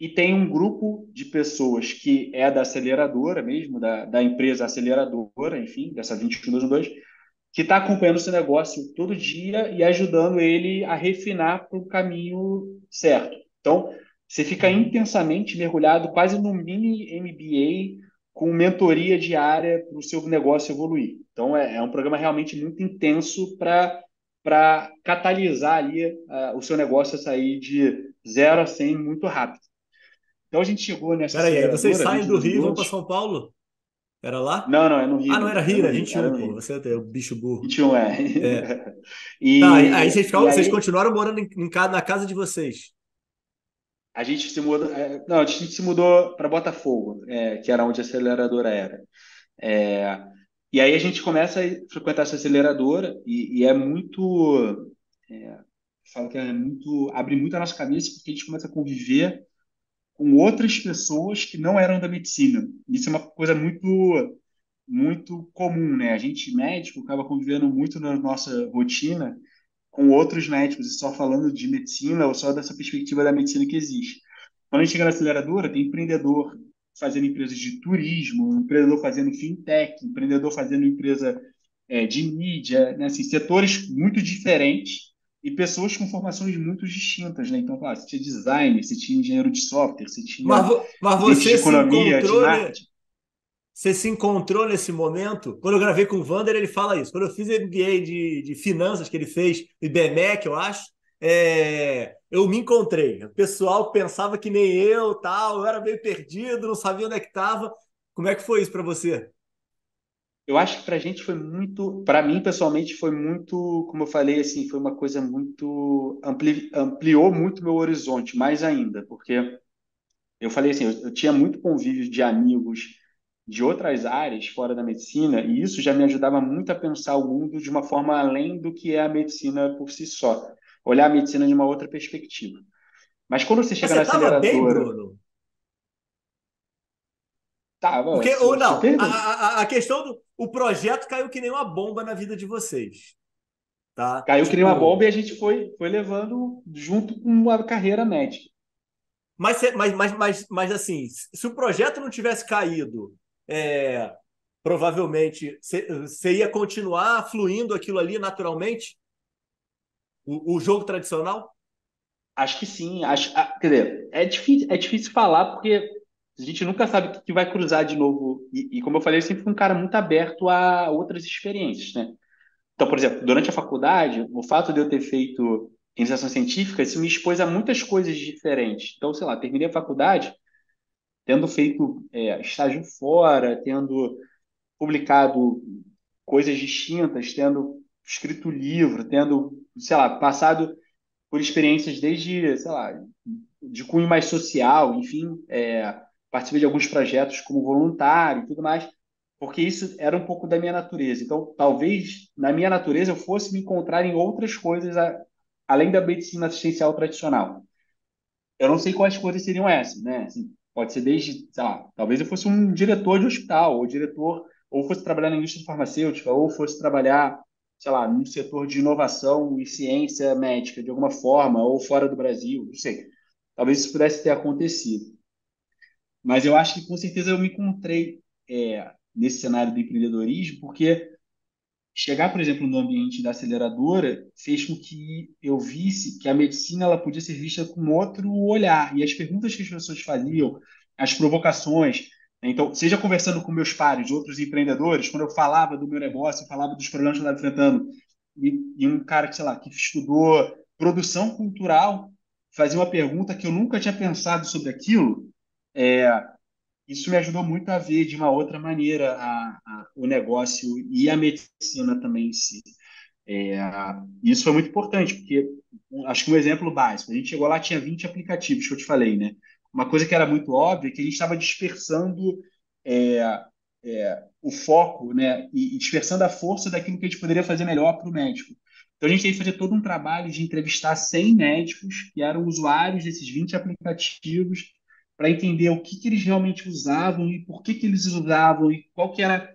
e tem um grupo de pessoas que é da aceleradora mesmo, da, da empresa aceleradora, enfim, dessa 2122, que está acompanhando esse negócio todo dia e ajudando ele a refinar para o caminho certo. Então, você fica intensamente mergulhado, quase no mini MBA, com mentoria diária para o seu negócio evoluir. Então, é, é um programa realmente muito intenso para catalisar ali uh, o seu negócio a sair de 0 a 100 muito rápido. Então a gente chegou nessa. Peraí, vocês saem do Rio e vão para São Paulo? Era lá? Não, não, é no Rio. Ah, não era Rio, era 21, era pô. Você é o bicho burro. 21, é. é. e, tá, aí, vocês, ficaram, vocês continuaram morando em, na casa de vocês. A gente se mudou, é, não, a gente se mudou para Botafogo, é, que era onde a aceleradora era. É, e aí a gente começa a frequentar essa aceleradora e, e é muito, é, falo que é muito, abre muito a nossa cabeça porque a gente começa a conviver com outras pessoas que não eram da medicina. Isso é uma coisa muito, muito comum, né? A gente médico acaba convivendo muito na nossa rotina com outros médicos e só falando de medicina ou só dessa perspectiva da medicina que existe. Quando a gente chega na aceleradora, tem empreendedor fazendo empresas de turismo, empreendedor fazendo fintech, empreendedor fazendo empresa é, de mídia, né? assim, setores muito diferentes e pessoas com formações muito distintas, né? Então, claro, você tinha design, você tinha engenheiro de software, você tinha mas, mas você de economia, de marketing. Você se encontrou nesse momento? Quando eu gravei com o Vander, ele fala isso. Quando eu fiz MBA de, de finanças que ele fez, IBMEC, eu acho, é, eu me encontrei. O pessoal pensava que nem eu, tal, eu era meio perdido, não sabia onde é que estava. Como é que foi isso para você? Eu acho que para a gente foi muito, para mim pessoalmente foi muito, como eu falei, assim, foi uma coisa muito ampli, ampliou muito meu horizonte, mais ainda, porque eu falei assim, eu, eu tinha muito convívio de amigos de outras áreas fora da medicina, e isso já me ajudava muito a pensar o mundo de uma forma além do que é a medicina por si só. Olhar a medicina de uma outra perspectiva. Mas quando você chega você na aceleradora... Bem, Bruno? Tava. Porque, ou não, a, a, a, questão do... O projeto caiu que nem uma bomba na vida de vocês. Tá? Caiu tipo... que nem uma tipo bomba e a gente foi, foi levando junto com a carreira médica. Mas, mas, mas, mas, mas assim, se o projeto não tivesse caído é, provavelmente você ia continuar fluindo aquilo ali naturalmente? o, o jogo tradicional? Acho que sim. Acho, ah, quer dizer, é difícil, é difícil falar porque a gente nunca sabe o que vai cruzar de novo. E, e, como eu falei, eu sempre fui um cara muito aberto a outras experiências, né? Então, por exemplo, durante a faculdade, o fato de eu ter feito iniciação científica, isso me expôs a muitas coisas diferentes. Então, sei lá, terminei a faculdade tendo feito é, estágio fora, tendo publicado coisas distintas, tendo escrito livro, tendo, sei lá, passado por experiências desde, sei lá, de cunho mais social, enfim, é, participei de alguns projetos como voluntário e tudo mais, porque isso era um pouco da minha natureza. Então, talvez na minha natureza eu fosse me encontrar em outras coisas a, além da medicina assistencial tradicional. Eu não sei quais coisas seriam essas, né? Assim, pode ser desde, sei lá, talvez eu fosse um diretor de hospital, ou diretor, ou fosse trabalhar na indústria farmacêutica, ou fosse trabalhar, sei lá, no setor de inovação e ciência médica, de alguma forma, ou fora do Brasil, não sei. Talvez isso pudesse ter acontecido. Mas eu acho que com certeza eu me encontrei é, nesse cenário do empreendedorismo, porque chegar, por exemplo, no ambiente da aceleradora fez com que eu visse que a medicina ela podia ser vista com outro olhar. E as perguntas que as pessoas faziam, as provocações. Né? Então, seja conversando com meus pares, outros empreendedores, quando eu falava do meu negócio, eu falava dos problemas que eu estava enfrentando, e, e um cara que, sei lá, que estudou produção cultural fazia uma pergunta que eu nunca tinha pensado sobre aquilo, é, isso me ajudou muito a ver de uma outra maneira a, a, o negócio e a medicina também em si. É, isso foi muito importante, porque acho que um exemplo básico, a gente chegou lá, tinha 20 aplicativos, que eu te falei, né? Uma coisa que era muito óbvia é que a gente estava dispersando é, é, o foco, né? E, e, dispersando a força daquilo que a gente poderia fazer melhor para o médico. Então a gente teve que fazer todo um trabalho de entrevistar 100 médicos que eram usuários desses 20 aplicativos para entender o que, que eles realmente usavam e por que, que eles usavam e qual que era.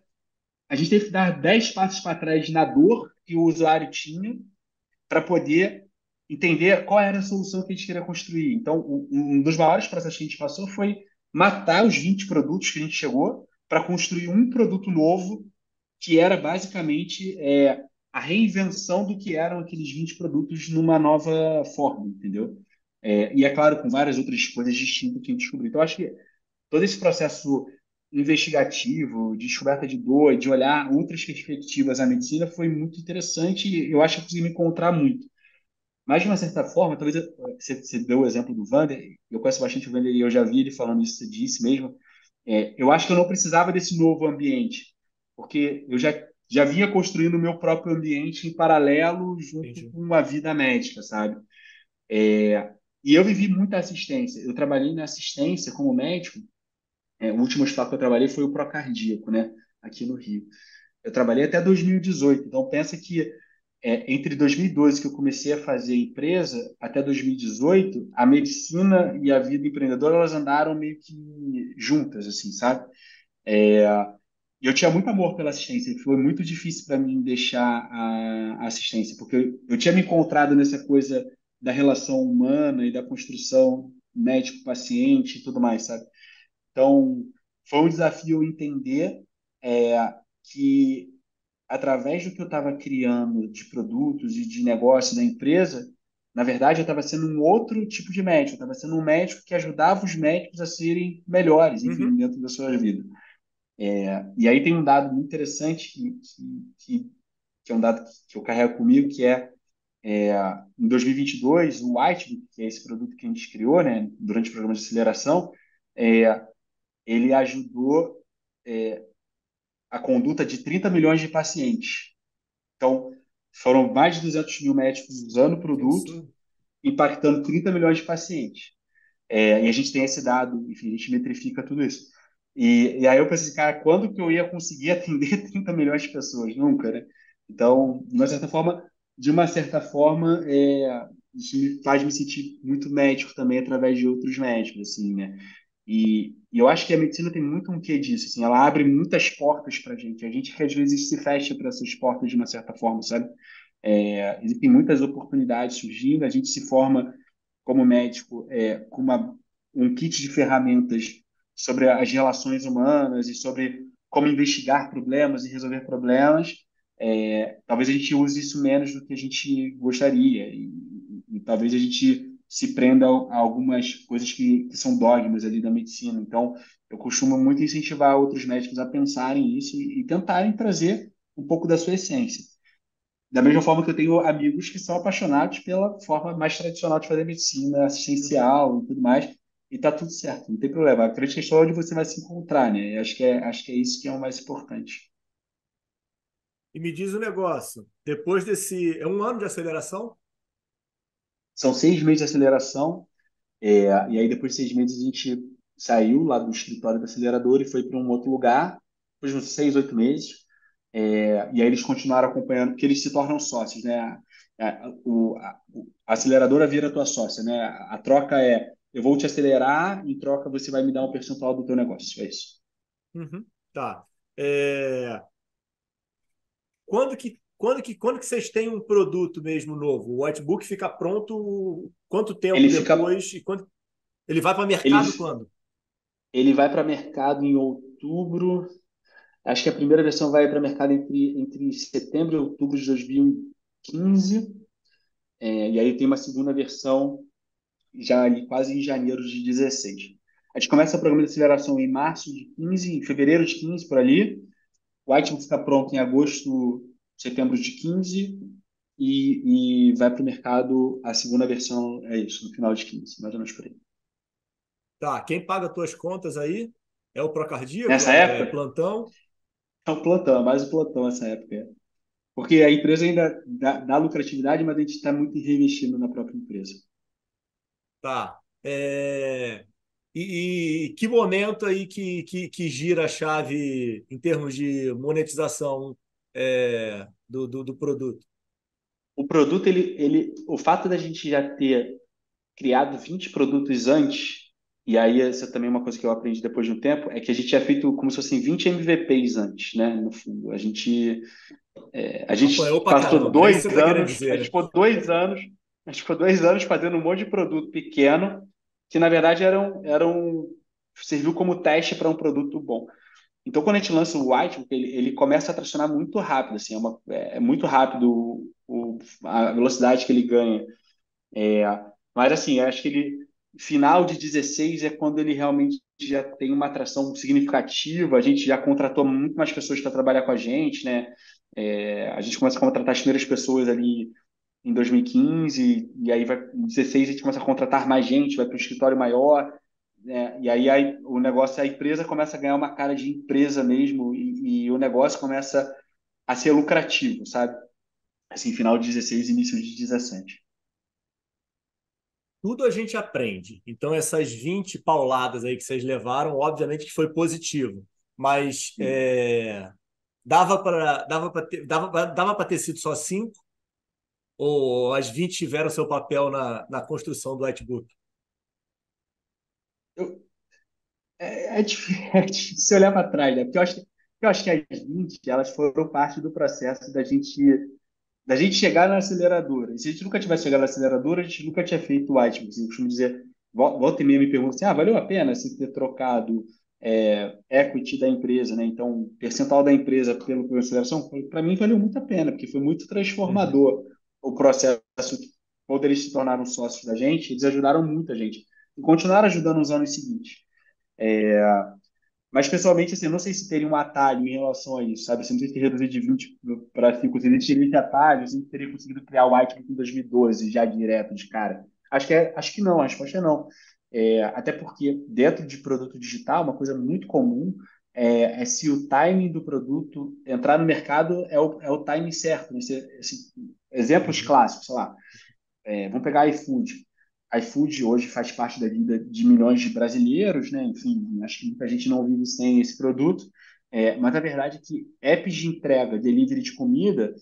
A gente teve que dar 10 passos para trás na dor que o usuário tinha para poder entender qual era a solução que a gente queria construir. Então, um dos maiores processos que a gente passou foi matar os 20 produtos que a gente chegou para construir um produto novo que era basicamente é, a reinvenção do que eram aqueles 20 produtos numa nova forma, entendeu? É, e é claro, com várias outras coisas distintas que a gente descobriu. Então, acho que todo esse processo investigativo, de descoberta de dor, de olhar outras perspectivas à medicina foi muito interessante e eu acho que eu consegui me encontrar muito. Mas, de uma certa forma, talvez você, você deu o exemplo do Vander, eu conheço bastante o Vander e eu já vi ele falando isso, você disse mesmo. É, eu acho que eu não precisava desse novo ambiente, porque eu já, já vinha construindo o meu próprio ambiente em paralelo junto Entendi. com a vida médica, sabe? É, e eu vivi muita assistência. Eu trabalhei na assistência como médico. É, o último hospital que eu trabalhei foi o Procardíaco, né? Aqui no Rio. Eu trabalhei até 2018. Então, pensa que é, entre 2012, que eu comecei a fazer empresa, até 2018, a medicina e a vida empreendedora, elas andaram meio que juntas, assim, sabe? É, eu tinha muito amor pela assistência. Foi muito difícil para mim deixar a assistência, porque eu, eu tinha me encontrado nessa coisa da relação humana e da construção médico-paciente e tudo mais, sabe? Então, foi um desafio entender é, que, através do que eu estava criando de produtos e de negócio da empresa, na verdade, eu estava sendo um outro tipo de médico. Eu estava sendo um médico que ajudava os médicos a serem melhores, enfim, uhum. dentro da sua vida. É, e aí tem um dado muito interessante que, que, que, é um dado que eu carrego comigo, que é é, em 2022, o Whitebook, que é esse produto que a gente criou né, durante o programa de aceleração, é, ele ajudou é, a conduta de 30 milhões de pacientes. Então, foram mais de 200 mil médicos usando o produto, Isso. impactando 30 milhões de pacientes. É, e a gente tem esse dado, enfim, a gente metrifica tudo isso. E, e aí eu pensei, cara, quando que eu ia conseguir atender 30 milhões de pessoas? Nunca, né? Então, de uma certa forma, de uma certa forma, é, isso me faz me sentir muito médico também através de outros médicos, assim, né? E, e, eu acho que a medicina tem muito um quê disso, assim, ela abre muitas portas para a gente. A gente às vezes se fecha para essas portas de uma certa forma, sabe? É, existem muitas oportunidades surgindo, a gente se forma como médico é, com uma, um kit de ferramentas sobre as relações humanas e sobre como investigar problemas e resolver problemas é, talvez a gente use isso menos do que a gente gostaria e, e, e talvez a gente se prenda a algumas coisas que, que, são dogmas ali da medicina. Então, eu costumo muito incentivar outros médicos a pensarem nisso e, e tentarem trazer um pouco da sua essência. Da mesma forma que eu tenho amigos que são apaixonados pela forma mais tradicional de fazer medicina, assistencial e tudo mais, e tá tudo certo, não tem problema. A grande questão é onde você vai se encontrar, né? acho que é, acho que é isso que é o mais importante. E me diz o um negócio, depois desse. É um ano de aceleração? São seis meses de aceleração, é, e aí depois de seis meses a gente saiu lá do escritório da aceleradora e foi para um outro lugar, depois de uns seis, oito meses. É, e aí eles continuaram acompanhando, porque eles se tornam sócios, né? A, o, a, a aceleradora vira tua sócia, né? A, a troca é eu vou te acelerar, em troca você vai me dar um percentual do teu negócio, é isso. Uhum, tá. É... Quando que quando que quando que vocês têm um produto mesmo novo? O whitebook fica pronto quanto tempo ele depois? Fica... E quando... Ele vai para mercado ele... quando? Ele vai para mercado em outubro, Acho que a primeira versão vai para mercado entre, entre setembro e outubro de 2015. É, e aí tem uma segunda versão já ali quase em janeiro de 16. A gente começa o programa de aceleração em março de 15, em fevereiro de 15, por ali. O White fica pronto em agosto, setembro de 15 e, e vai para o mercado a segunda versão, é isso, no final de 15, mais ou menos por aí. Tá, quem paga as tuas contas aí é o Procardíaco? Nessa é época? plantão? É o plantão, é mais o plantão nessa época. Porque a empresa ainda dá, dá lucratividade, mas a gente está muito reinvestindo na própria empresa. Tá. É... E, e, que momento aí que, que, que, gira a chave em termos de monetização é, do, do, do, produto? O produto, ele, ele, o fato da gente já ter criado 20 produtos antes e aí, essa também é uma coisa que eu aprendi depois de um tempo, é que a gente tinha feito como se fossem 20 MVPs antes, né? No fundo. A gente. É, a gente Opa, passou caramba, dois anos. A gente ficou dois anos. A gente ficou dois anos fazendo um monte de produto pequeno, que na verdade eram, eram serviu como teste para um produto bom. Então, quando a gente lança o White, ele, ele começa a tracionar muito rápido, assim, é, uma, é muito rápido o, a velocidade que ele ganha. É, mas, assim, acho que ele, final de 16 é quando ele realmente já tem uma atração significativa, a gente já contratou muito mais pessoas para trabalhar com a gente, né? É, a gente começa a contratar as primeiras pessoas ali em 2015, e aí vai em 16 a gente começa a contratar mais gente, vai para um escritório maior, né? e aí, aí o negócio, a empresa começa a ganhar uma cara de empresa mesmo, e, e o negócio começa a ser lucrativo, sabe? Assim, final de 16, início de 17 tudo a gente aprende. Então, essas 20 pauladas aí que vocês levaram, obviamente que foi positivo. Mas é, dava para dava ter, dava, dava ter sido só cinco? Ou as 20 tiveram seu papel na, na construção do whitebook? Eu, é, é, difícil, é difícil olhar para trás, né? Porque eu acho, eu acho que as 20 elas foram parte do processo da gente da gente chegar na aceleradora. E se a gente nunca tivesse chegado na aceleradora, a gente nunca tinha feito o iTunes. Eu costumo dizer, volta e meia me pergunta assim, ah, valeu a pena se ter trocado é, equity da empresa, né? Então, percentual da empresa pelo pela aceleração, para mim valeu muito a pena, porque foi muito transformador uhum. O processo. Eles se tornaram sócios da gente, eles ajudaram muito a gente. E continuaram ajudando nos anos seguintes. É, mas, pessoalmente, assim, eu não sei se teria um atalho em relação a isso, sabe? Assim, não sei se reduzir de 20 para 5, se existiria esse atalho, se teria conseguido criar o White em 2012, já direto, de cara. Acho que, é, acho que não, a resposta é não. É, até porque, dentro de produto digital, uma coisa muito comum é, é, se o timing do produto entrar no mercado é o, é o timing certo. Né? Se, assim, exemplos clássicos, sei lá, é, vamos pegar iFood iFood hoje faz parte da vida de milhões de brasileiros, né? Enfim, acho que muita gente não vive sem esse produto. É, mas a verdade é que apps de entrega, delivery de comida,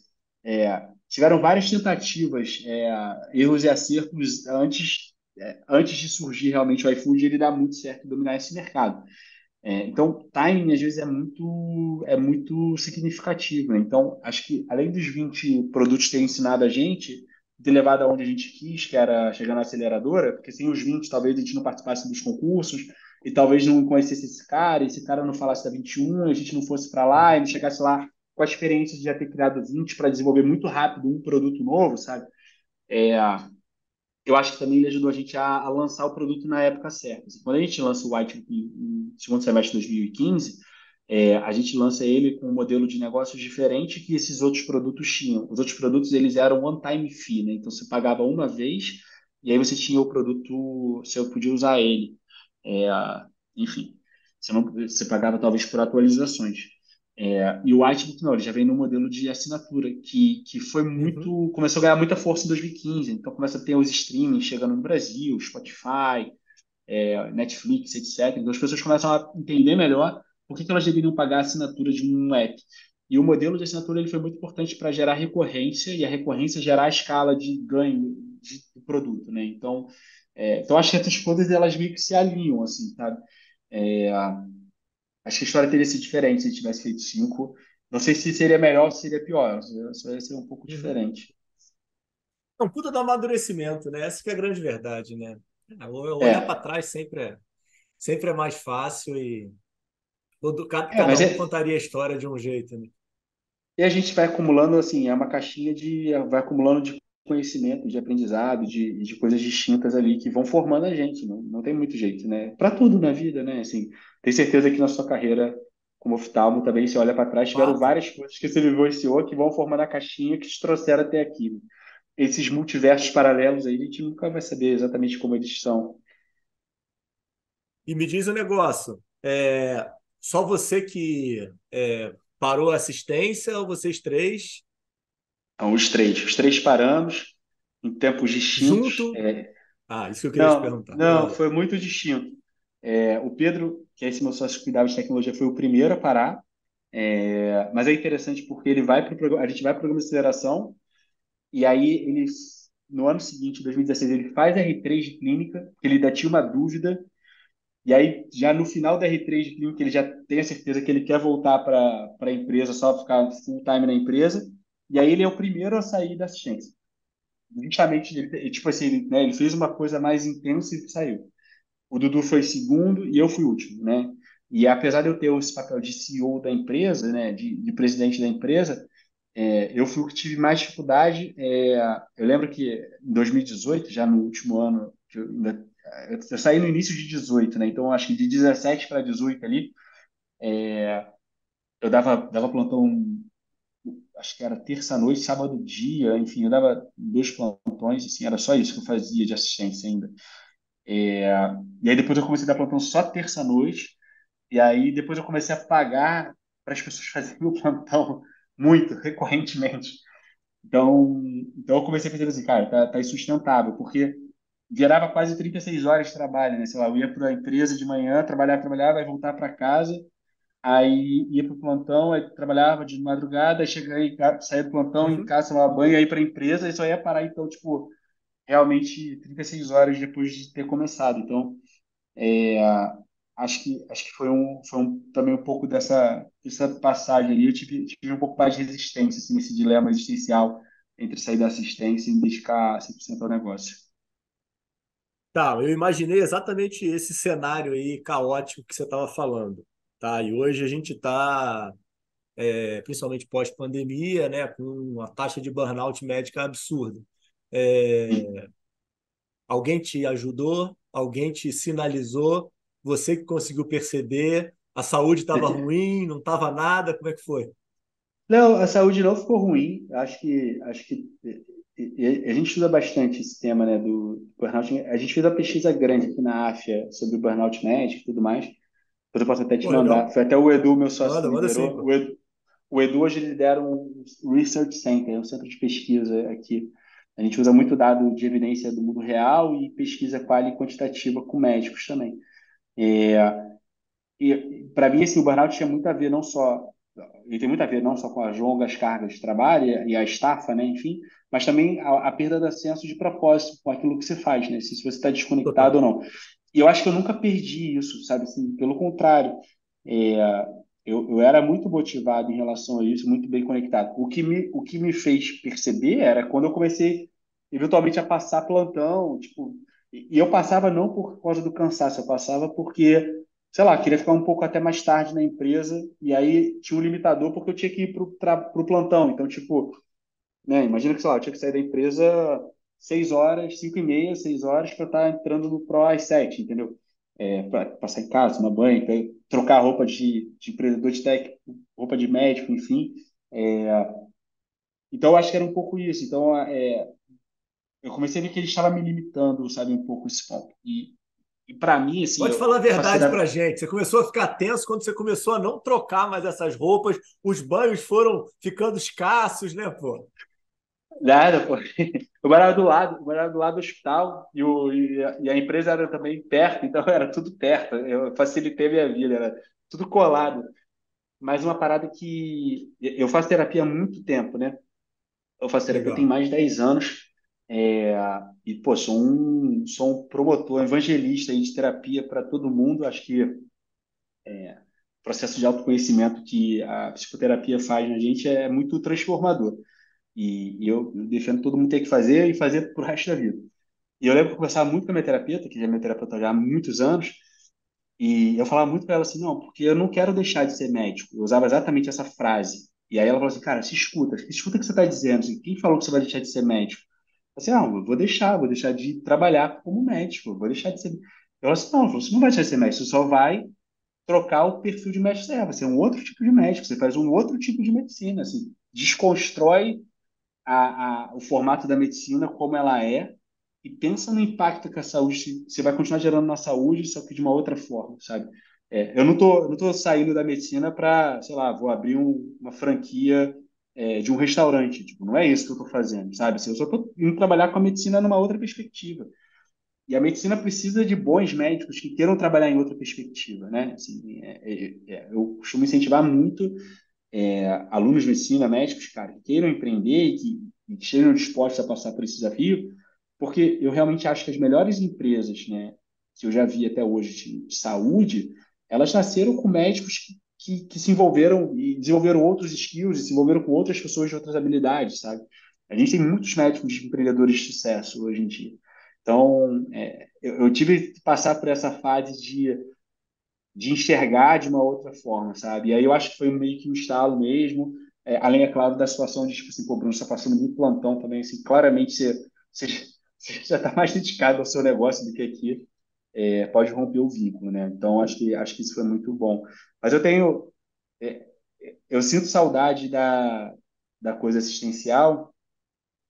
é, tiveram várias tentativas, é, erros e acertos antes, é, antes de surgir realmente o iFood, ele dá muito certo dominar esse mercado. É, então, timing às vezes é muito, é muito significativo. Né? Então, acho que além dos 20 produtos terem ensinado a gente, ter levado aonde a gente quis, que era chegar na aceleradora, porque sem os 20 talvez a gente não participasse dos concursos e talvez não conhecesse esse cara, e esse cara não falasse da 21, a gente não fosse para lá e não chegasse lá com a experiência de já ter criado 20 para desenvolver muito rápido um produto novo, sabe? É, eu acho que também ele ajudou a gente a, a, lançar o produto na época certa. Quando a gente lança o White no segundo semestre de 2015, é, a gente lança ele com um modelo de negócio diferente que esses outros produtos tinham. Os outros produtos eles eram one-time fee, né? Então você pagava uma vez e aí você tinha o produto, você podia usar ele. É, enfim, você, não, você pagava talvez por atualizações. É, e o Whitebook não, ele já vem no modelo de assinatura, que, que foi uhum. muito. Uhum. começou a ganhar muita força em 2015. Então começa a ter os streaming chegando no Brasil, Spotify, é, Netflix, etc. Então as pessoas começam a entender melhor por que, que elas deveriam pagar a assinatura de um app. E o modelo de assinatura ele foi muito importante para gerar recorrência e a recorrência gerar a escala de ganho de, do produto, né? Então, é, então acho que essas coisas elas meio que se alinham, assim, sabe? É, acho que a história teria sido diferente se tivesse feito cinco. Não sei se seria melhor ou se seria pior. Só ia ser um pouco uhum. diferente. Não, puta do amadurecimento, né? Essa que é a grande verdade, né? Olhar é. para trás sempre é, sempre é mais fácil e todo, cada, é, cada um é... contaria a história de um jeito, né? E a gente vai acumulando, assim, é uma caixinha de. vai acumulando de conhecimento, de aprendizado, de, de coisas distintas ali que vão formando a gente, não, não tem muito jeito, né? Para tudo na vida, né? Assim, tenho certeza que na sua carreira como oftalmo também, se olha para trás, tiveram ah. várias coisas que você vivenciou que vão formando a caixinha que te trouxeram até aqui. Né? Esses multiversos paralelos aí, a gente nunca vai saber exatamente como eles são. E me diz um negócio, é, só você que é, parou a assistência ou vocês três então, os três. Os três paramos em tempos distintos. Junto? É... Ah, isso que eu queria não, te perguntar. Não, foi muito distinto. É, o Pedro, que é esse meu sócio que cuidava de tecnologia, foi o primeiro a parar. É, mas é interessante porque ele vai pro, a gente vai para o programa de aceleração e aí ele, no ano seguinte, 2016, ele faz R3 de clínica, porque ele ainda tinha uma dúvida. E aí, já no final da R3 de clínica, ele já tem a certeza que ele quer voltar para a empresa, só ficar full time na empresa. E aí ele é o primeiro a sair da assistência. Justamente, ele, tipo assim, ele, né, ele fez uma coisa mais intensa e saiu. O Dudu foi segundo e eu fui último, né? E apesar de eu ter esse papel de CEO da empresa, né, de, de presidente da empresa, é, eu fui o que tive mais dificuldade. É, eu lembro que em 2018, já no último ano, eu, eu, eu saí no início de 18, né? Então acho que de 17 para 18 ali, é, eu dava, dava plantão acho que era terça-noite, sábado dia, enfim, eu dava dois plantões, assim, era só isso que eu fazia de assistência ainda. É, e aí depois eu comecei a dar plantão só terça-noite, e aí depois eu comecei a pagar para as pessoas fazerem o plantão muito, recorrentemente. Então, então eu comecei a fazer assim, cara, tá, tá insustentável, porque virava quase 36 horas de trabalho, né? Sei lá, eu ia para a empresa de manhã, trabalhar, trabalhar, vai voltar para casa, aí ia para o plantão, aí trabalhava de madrugada, aí chegava aí, saía do plantão, uhum. em casa, tomava banho, aí para a empresa, e só ia parar, então, tipo, realmente 36 horas depois de ter começado. Então, é, acho que acho que foi um, foi um, também um pouco dessa, dessa passagem ali, eu tive, tive um pouco mais de resistência, assim, nesse dilema existencial entre sair da assistência e dedicar 100% ao negócio. Tá, eu imaginei exatamente esse cenário aí caótico que você estava falando. Tá? E hoje a gente está, é, principalmente pós-pandemia, né, com uma taxa de burnout médica absurda. É, alguém te ajudou, alguém te sinalizou, você que conseguiu perceber, a saúde estava ruim, não estava nada, como é que foi? Não, a saúde não ficou ruim. Acho que acho que a gente estuda bastante esse tema, né, do burnout. A gente fez uma pesquisa grande aqui na AFIA sobre o burnout médico e tudo mais. Depois eu posso até te Pô, mandar. Legal. Foi até o Edu, meu sócio, manda, manda liderou. o, Edu, o Edu hoje lidera um Research Center, um centro de pesquisa aqui. A gente usa muito dado de evidência do mundo real e pesquisa quali e quantitativa com médicos também. É, e para mim, assim, o burnout tinha muito a ver não só ele tem muito a ver não só com as longas cargas de trabalho e a estafa, né, enfim, mas também a, a perda do senso de propósito com aquilo que você faz, né, se, se você está desconectado Total. ou não. E eu acho que eu nunca perdi isso, sabe? Assim, pelo contrário, é, eu, eu era muito motivado em relação a isso, muito bem conectado. O que me, o que me fez perceber era quando eu comecei, eventualmente, a passar plantão, tipo, e eu passava não por causa do cansaço, eu passava porque sei lá, queria ficar um pouco até mais tarde na empresa, e aí tinha um limitador porque eu tinha que ir para o plantão. Então, tipo, né, imagina que, sei lá, eu tinha que sair da empresa seis horas, cinco e meia, seis horas para estar tá entrando no Pro às sete, entendeu? É, para passar em casa, tomar banho, trocar roupa de, de empreendedor de técnico, roupa de médico, enfim. É, então, eu acho que era um pouco isso. Então, é, eu comecei a ver que ele estava me limitando, sabe, um pouco esse ponto. E e para mim, assim. Pode falar a verdade para gente. Você começou a ficar tenso quando você começou a não trocar mais essas roupas, os banhos foram ficando escassos, né, pô? Nada, pô. Eu morava do lado, eu morava do lado do hospital e, o, e, a, e a empresa era também perto, então era tudo perto. Eu facilitei a minha vida, era tudo colado. Mas uma parada que. Eu faço terapia há muito tempo, né? Eu faço terapia tem mais de 10 anos. É, e, pô, sou um, sou um promotor, evangelista de terapia para todo mundo. Acho que é, o processo de autoconhecimento que a psicoterapia faz na gente é muito transformador. E, eu, eu defendo todo mundo ter que fazer e fazer pro resto da vida. E eu lembro que eu conversava muito com a minha terapeuta, que já é minha terapeuta já há muitos anos, e eu falava muito para ela assim, não, porque eu não quero deixar de ser médico. Eu usava exatamente essa frase. E aí ela falou assim, cara, se escuta, se escuta o que você está dizendo. Assim, Quem falou que você vai deixar de ser médico? Assim, não, eu vou deixar, vou deixar de trabalhar como médico, vou deixar de ser. Eu assim, não, você não vai deixar de ser médico, você só vai trocar o perfil de médico você é, você é um outro tipo de médico, você faz um outro tipo de medicina, assim, desconstrói a, a, o formato da medicina como ela é e pensa no impacto que a saúde, você vai continuar gerando na saúde, só que de uma outra forma, sabe? É, eu não tô, não tô saindo da medicina para, sei lá, vou abrir um, uma franquia é, de um restaurante. Tipo, não é isso que eu estou fazendo, sabe? Eu só estou indo trabalhar com a medicina numa outra perspectiva. E a medicina precisa de bons médicos que queiram trabalhar em outra perspectiva, né? Assim, é, é, é eu costumo incentivar muito é, alunos de medicina, médicos, cara, que queiram empreender e que, estejam dispostos a passar por esse desafio, porque eu realmente acho que as melhores empresas, né, que eu já vi até hoje de saúde, elas nasceram com médicos que que, que se envolveram e desenvolveram outros skills e se envolveram com outras pessoas de outras habilidades, sabe? A gente tem muitos médicos empreendedores de sucesso hoje em dia. Então, é, eu, eu, tive que passar por essa fase de, de enxergar de uma outra forma, sabe? E aí eu acho que foi meio que um estalo mesmo, é, além, é claro, da situação de, tipo assim, pô, Bruno, você está passando muito plantão também, assim, claramente você, você, você já está mais dedicado ao seu negócio do que aqui é, pode romper o vínculo, né? Então acho que acho que isso foi muito bom. Mas eu tenho é, eu sinto saudade da, da coisa assistencial,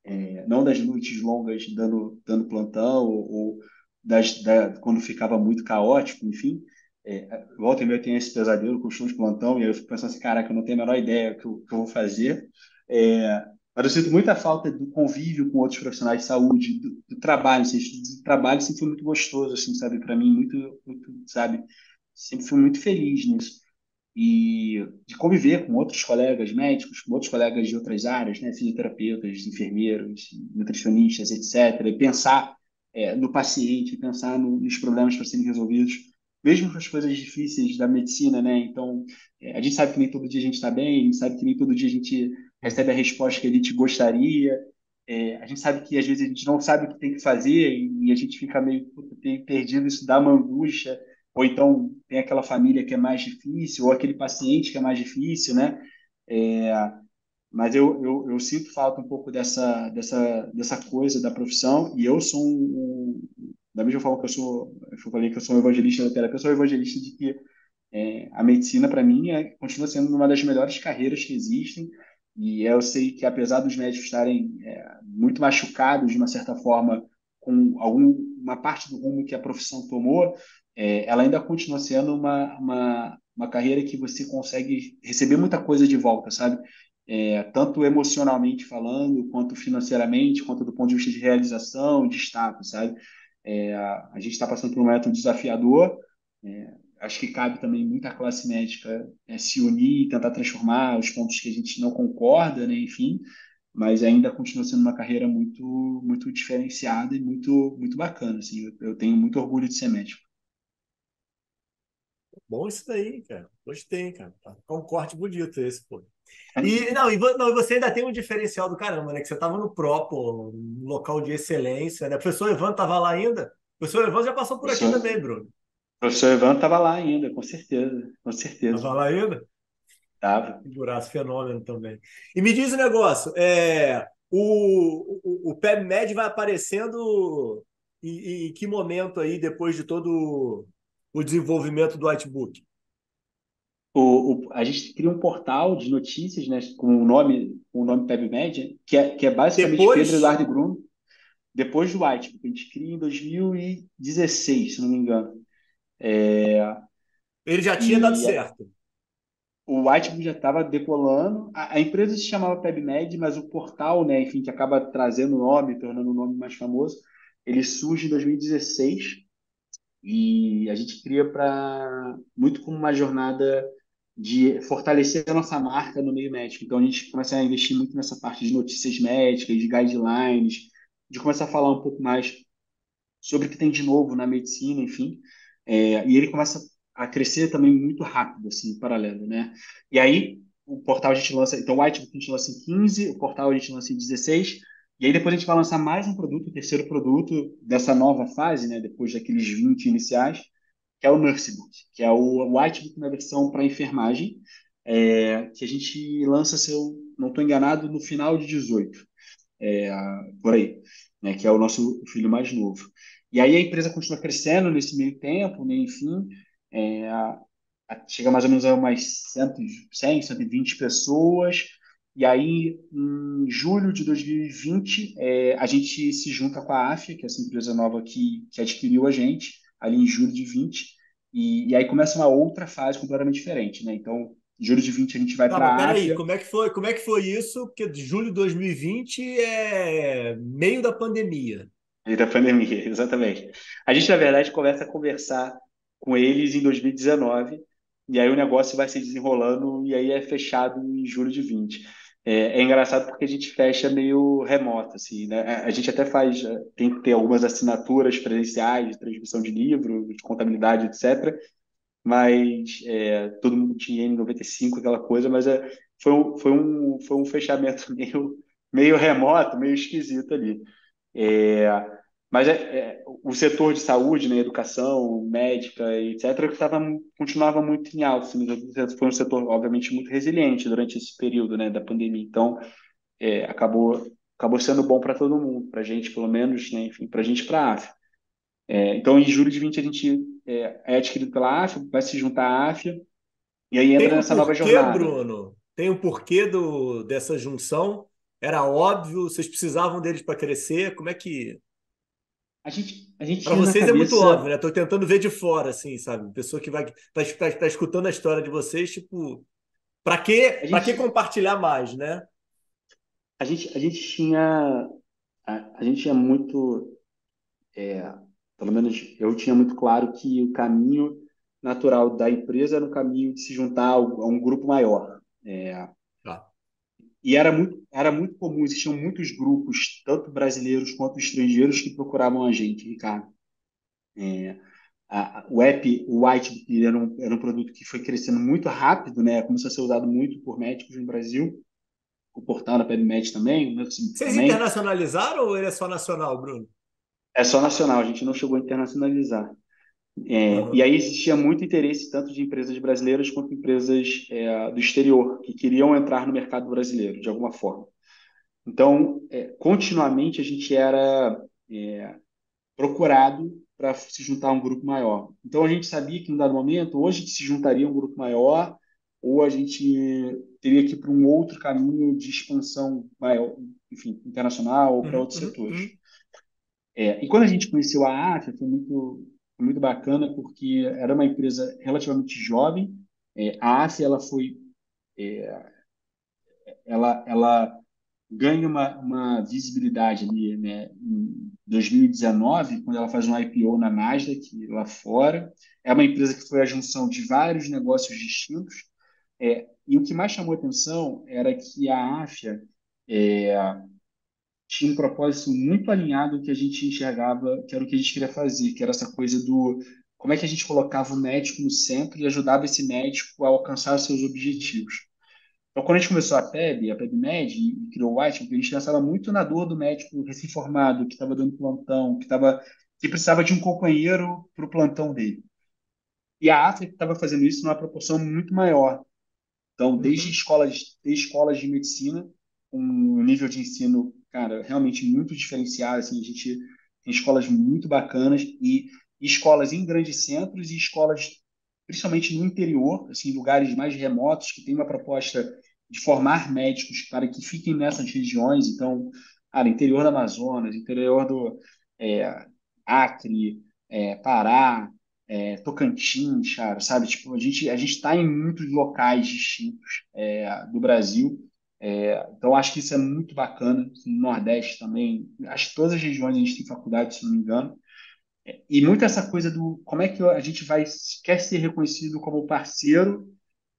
é, não das noites longas dando dando plantão ou, ou das, da, quando ficava muito caótico, enfim. É, volta e meia eu tenho esse pesadelo com os de plantão e aí eu fico pensando assim, caraca, eu não tenho a menor ideia do que, eu, que eu vou fazer. É, mas eu sinto muita falta do convívio com outros profissionais de saúde, do, do trabalho. Assim, o trabalho sempre foi muito gostoso, assim, sabe? Para mim, muito, muito, sabe? Sempre fui muito feliz nisso. E de conviver com outros colegas médicos, com outros colegas de outras áreas, né? Fisioterapeutas, enfermeiros, nutricionistas, etc. E pensar é, no paciente, pensar no, nos problemas para serem resolvidos mesmo com as coisas difíceis da medicina, né? Então, é, a gente sabe que nem todo dia a gente está bem, a gente sabe que nem todo dia a gente recebe a resposta que a gente gostaria. É, a gente sabe que às vezes a gente não sabe o que tem que fazer e, a gente fica meio perdido, isso dá uma angústia. Ou então tem aquela família que é mais difícil, ou aquele paciente que é mais difícil, né? É, mas eu, eu, eu, sinto falta um pouco dessa, dessa, dessa coisa da profissão e eu sou um, um da mesma forma que eu sou, eu falei que eu sou um evangelista da terapia, eu sou um evangelista de que é, a medicina para mim é, continua sendo uma das melhores carreiras que existem e eu sei que, apesar dos médicos estarem é, muito machucados, de uma certa forma, com alguma parte do rumo que a profissão tomou, é, ela ainda continua sendo uma, uma, uma carreira que você consegue receber muita coisa de volta, sabe? É, tanto emocionalmente falando, quanto financeiramente, quanto do ponto de vista de realização, de status, sabe? É, a gente está passando por um momento desafiador, é, acho que cabe também muita classe médica é, se unir e tentar transformar os pontos que a gente não concorda, né, enfim, mas ainda continua sendo uma carreira muito muito diferenciada e muito muito bacana, assim, eu, eu tenho muito orgulho de ser médico. Bom isso daí, cara. Gostei, cara. Tá um corte bonito esse, pô. E, não, e, não, você ainda tem um diferencial do caramba, né? Que você estava no pô, um local de excelência, né? O professor Evan estava lá ainda? O professor Evan já passou por aqui também, Bruno. professor Ivan estava lá ainda, com certeza, com certeza. Estava lá ainda? Estava. Figuraço, fenômeno também. E me diz o um negócio, é, o, o, o PebMed vai aparecendo em, em, que momento aí, depois de todo o desenvolvimento do Whitebook? O, o, a gente cria um portal de notícias né, com o nome, com o nome PebMed, que é, que é basicamente depois... Pedro Eduardo Grum, depois do Whitebook. A gente cria em 2016, se não me engano. É... Ele já tinha e... dado certo o Whitebook já estava decolando. A, a, empresa se chamava PebMed, mas o portal, né, enfim, que acaba trazendo o nome, tornando o nome mais famoso, ele surge em 2016 e a gente cria para muito como uma jornada de fortalecer a nossa marca no meio médico. Então a gente começa a investir muito nessa parte de notícias médicas, de guidelines, de começar a falar um pouco mais sobre o que tem de novo na medicina, enfim. É, e ele começa a crescer também muito rápido, assim, em paralelo, né? E aí, o portal a gente lança, então o Whitebook a gente lança em 15, o portal a gente lança em 16, e aí depois a gente vai lançar mais um produto, o terceiro produto dessa nova fase, né, depois daqueles 20 iniciais, que é o Nursebook, que é o Whitebook na versão para enfermagem, é, que a gente lança, se eu não estou enganado, no final de 18, é, por aí, né, que é o nosso filho mais novo. E aí a empresa continua crescendo nesse meio tempo, né, enfim, é, chega mais ou menos a umas 100, 100, 120 pessoas. E aí, em julho de 2020, é, a gente se junta com a AFIA, que é essa empresa nova que, que adquiriu a gente, ali em julho de 20. E, e aí começa uma outra fase completamente diferente, né? Então, em julho de 20 a gente vai para a AFIA. como é que foi? Como é que foi isso? Porque de julho de 2020 é meio da pandemia. Meio da pandemia, exatamente. A gente, na verdade, começa a conversar com eles em 2019, e aí o negócio vai se desenrolando e aí é fechado em julho de 20. É, é engraçado porque a gente fecha meio remoto, assim, né? A gente até faz, é, tem que ter algumas assinaturas presenciais transmissão de livro, de contabilidade, etc., mas é, todo mundo tinha N95, aquela coisa, mas é, foi, um, foi, um, foi um fechamento meio, meio remoto, meio esquisito ali. É, mas é, é, o setor de saúde, né, educação, médica, etc., que tava, continuava muito em alta. Assim, foi um setor, obviamente, muito resiliente durante esse período né, da pandemia. Então, é, acabou, acabou sendo bom para todo mundo, para a gente, pelo menos, né, enfim, para a gente para a AFIA. É, então, em julho de 20, a gente é, é, adquirido pela AFIA, vai se juntar à AFIA, e aí entra um nessa porquê, nova jornada. Bruno? Tem um porquê do, dessa junção? Era óbvio? Vocês precisavam deles para crescer? Como é que a gente, a gente Para vocês cabeça... é muito óbvio, né? Estou tentando ver de fora, assim, sabe? Pessoa que vai tá, tá, tá escutando a história de vocês, tipo, para que, gente... que compartilhar mais, né? A gente, a gente tinha, a, a gente tinha muito, é, pelo menos eu tinha muito claro que o caminho natural da empresa era um caminho de se juntar a um grupo maior. É, e era muito, era muito comum, existiam muitos grupos, tanto brasileiros quanto estrangeiros, que procuravam a gente, Ricardo. É, a, o app, o White, era um, era um produto que foi crescendo muito rápido, né? começou a ser usado muito por médicos no Brasil. O portal da PebMed também. Vocês também. internacionalizaram ou ele é só nacional, Bruno? É só nacional, a gente não chegou a internacionalizar. É, uhum. E aí existia muito interesse tanto de empresas brasileiras quanto empresas é, do exterior que queriam entrar no mercado brasileiro de alguma forma. Então, é, continuamente a gente era é, procurado para se juntar a um grupo maior. Então a gente sabia que em dado momento, gente se juntaria um grupo maior, ou a gente teria que ir para um outro caminho de expansão maior, enfim, internacional ou para uhum, outros uhum, setores. Uhum. É, e quando a gente conheceu a AFIA, foi muito muito bacana porque era uma empresa relativamente jovem. É, a AFE ela foi, é, ela, ela ganha uma, uma visibilidade ali, né, em 2019, quando ela faz um IPO na Nasdaq lá fora. É uma empresa que foi a junção de vários negócios distintos. É, e o que mais chamou atenção era que a AFIA é, tinha um propósito muito alinhado que a gente enxergava, que era o que a gente queria fazer, que era essa coisa do como é que a gente colocava o médico no centro e ajudava esse médico a alcançar os seus objetivos. Então, quando a gente começou a PEB, a PEBMED, e criou o White, a gente pensava muito na dor do médico recém-formado, que estava dando plantão, que, tava, que precisava de um companheiro para o plantão dele. E a África estava fazendo isso numa proporção muito maior. Então, desde Uhum. escolas, desde escolas de medicina, com um nível de ensino, cara, realmente muito diferenciado. Assim, a gente tem escolas muito bacanas e escolas em grandes centros e escolas, principalmente no interior, assim, lugares mais remotos, que tem uma proposta de formar médicos para que fiquem nessas regiões. Então, cara, interior do Amazonas, interior do é, Acre, é, Pará, é, Tocantins, cara, sabe? Tipo, a gente a gente está em muitos locais distintos é, do Brasil. É, então, acho que isso é muito bacana. No Nordeste também, acho que todas as regiões a gente tem faculdade, se não me engano. E muito essa coisa do como é que a gente vai quer ser reconhecido como parceiro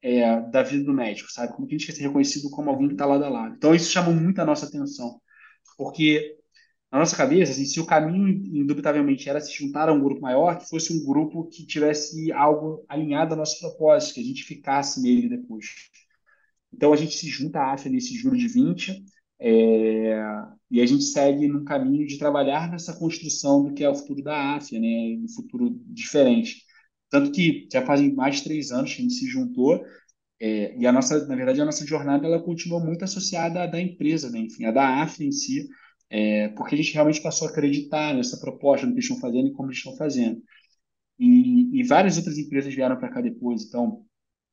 é, da vida do médico, sabe? Como que a gente quer ser reconhecido como alguém que está lado a lado. Então, isso chama muito a nossa atenção, porque na nossa cabeça, assim, se o caminho, indubitavelmente, era se juntar a um grupo maior, que fosse um grupo que tivesse algo alinhado ao nosso propósito, que a gente ficasse nele depois. Então, a gente se junta à AFA nesse julho de 20, é, e a gente segue num caminho de trabalhar nessa construção do que é o futuro da AFA, né, um futuro diferente. Tanto que já fazem mais de três anos que a gente se juntou, é, e a nossa, na verdade, a nossa jornada ela continua muito associada à da empresa, né? Enfim, a da AF em si, é, porque a gente realmente passou a acreditar nessa proposta, no que eles estão fazendo e como eles estão fazendo. E, e várias outras empresas vieram para cá depois. Então,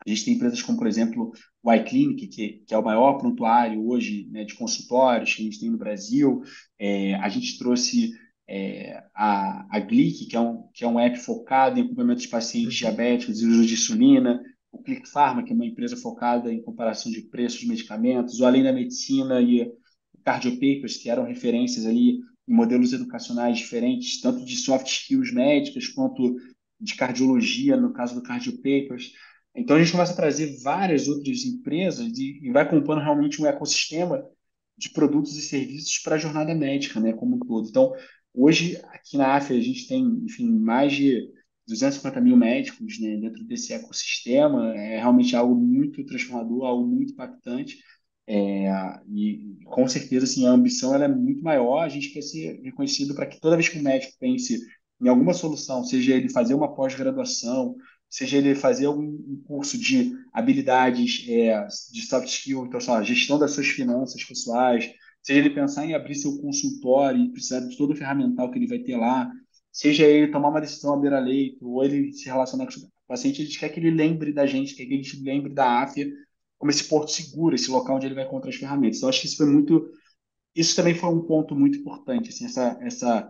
a gente tem empresas como, por exemplo, o iClinic, que, que é o maior prontuário hoje né, de consultórios que a gente tem no Brasil. É, a gente trouxe é, a, a Glic, que é, um, que é um app focado em acompanhamento de pacientes Uhum. diabéticos e uso de insulina. O Click Pharma, que é uma empresa focada em comparação de preços de medicamentos. O Além da Medicina e o Cardio Papers, que eram referências ali em modelos educacionais diferentes, tanto de soft skills médicas quanto de cardiologia, no caso do Cardio Papers. Então a gente começa a trazer várias outras empresas e, e vai compondo realmente um ecossistema de produtos e serviços para a jornada médica, né, como um todo. Então, hoje, aqui na AFE, a gente tem, enfim, mais de 250 mil médicos né, dentro desse ecossistema. É realmente algo muito transformador, algo muito impactante. É, e com certeza, assim, a ambição ela é muito maior. A gente quer ser reconhecido para que toda vez que o médico pense em alguma solução, seja ele fazer uma pós-graduação, seja ele fazer algum um curso de habilidades é, de soft skill, então, gestão das suas finanças pessoais, seja ele pensar em abrir seu consultório e precisar de todo o ferramental que ele vai ter lá, seja ele tomar uma decisão à beira-leito, ou ele se relacionar com o paciente, a gente quer que ele lembre da gente, quer que ele lembre da AFIA como esse porto seguro, esse local onde ele vai encontrar as ferramentas. Então, acho que isso foi muito. Isso também foi um ponto muito importante, assim, essa, essa,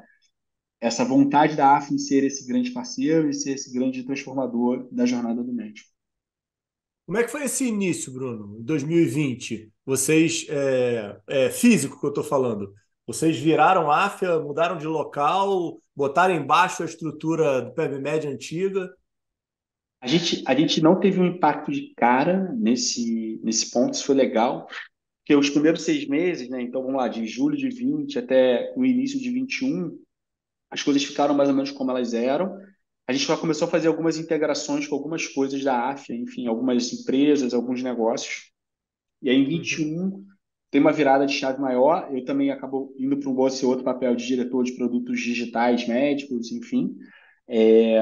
essa vontade da AF em ser esse grande parceiro e ser esse grande transformador da jornada do médico. Como é que foi esse início, Bruno, em 2020? Vocês, é, é físico que eu estou falando, vocês viraram AFIA, mudaram de local, botaram embaixo a estrutura do PebMed antiga? A gente, a gente não teve um impacto de cara nesse, nesse ponto, isso foi legal, porque os primeiros seis meses, né, então vamos lá, de julho de 20 até o início de 21, as coisas ficaram mais ou menos como elas eram. A gente já começou a fazer algumas integrações com algumas coisas da AFIA, enfim, algumas empresas, alguns negócios. E aí em 21 uhum. tem uma virada de chave maior. Eu também acabo indo para um esse outro papel de diretor de produtos digitais médicos, enfim. É...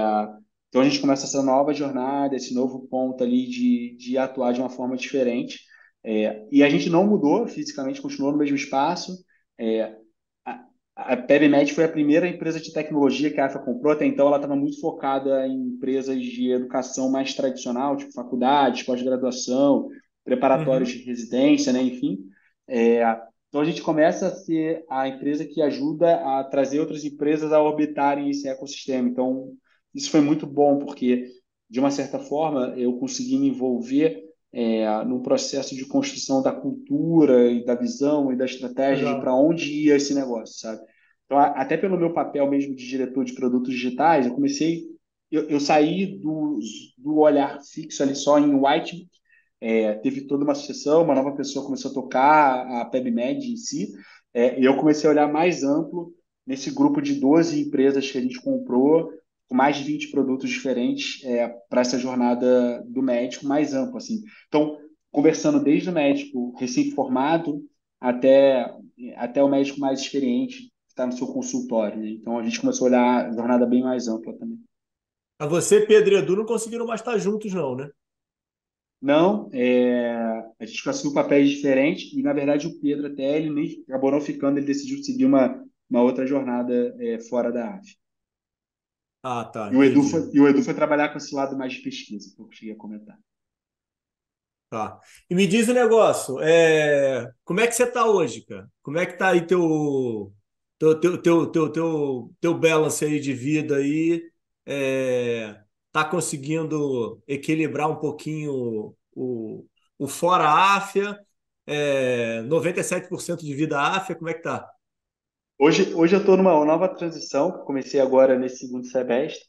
Então a gente começa essa nova jornada, esse novo ponto ali de, de atuar de uma forma diferente. É... E a gente não mudou fisicamente, continuou no mesmo espaço. É... A PebMed foi a primeira empresa de tecnologia que a AFA comprou. Até então, ela estava muito focada em empresas de educação mais tradicional, tipo faculdades, pós-graduação, preparatórios uhum. de residência, né? enfim. É, então, a gente começa a ser a empresa que ajuda a trazer outras empresas a orbitarem esse ecossistema. Então, isso foi muito bom, porque, de uma certa forma, eu consegui me envolver é, num processo de construção da cultura e da visão e da estratégia para onde ia esse negócio, sabe? Então, até pelo meu papel mesmo de diretor de produtos digitais, eu comecei, eu, eu saí do, do olhar fixo ali só em white, é, teve toda uma sucessão, uma nova pessoa começou a tocar a PebMed em si, é, e eu comecei a olhar mais amplo nesse grupo de 12 empresas que a gente comprou, com mais de 20 produtos diferentes é, para essa jornada do médico mais ampla. Assim. Então, conversando desde o médico recém-formado até, até o médico mais experiente que está no seu consultório. Né? Então, a gente começou a olhar a jornada bem mais ampla também. A você, Pedro e Edu, não conseguiram mais estar juntos, não, né? Não, é, a gente conseguiu papéis diferentes e, na verdade, o Pedro até ele nem acabou não ficando, ele decidiu seguir uma, uma outra jornada é, fora da AF. Ah, tá. E o, Edu foi, e o Edu foi trabalhar com esse lado mais de pesquisa, que eu cheguei a comentar. Tá. E me diz o um negócio, é... como é que você está hoje, cara? Como é que está aí teu, teu, teu, teu, teu, teu, teu balance aí de vida aí? É... Tá conseguindo equilibrar um pouquinho o, o fora áfia? É... 97% de vida áfia, como é que tá? Hoje, hoje eu estou numa nova transição, que comecei agora nesse segundo semestre.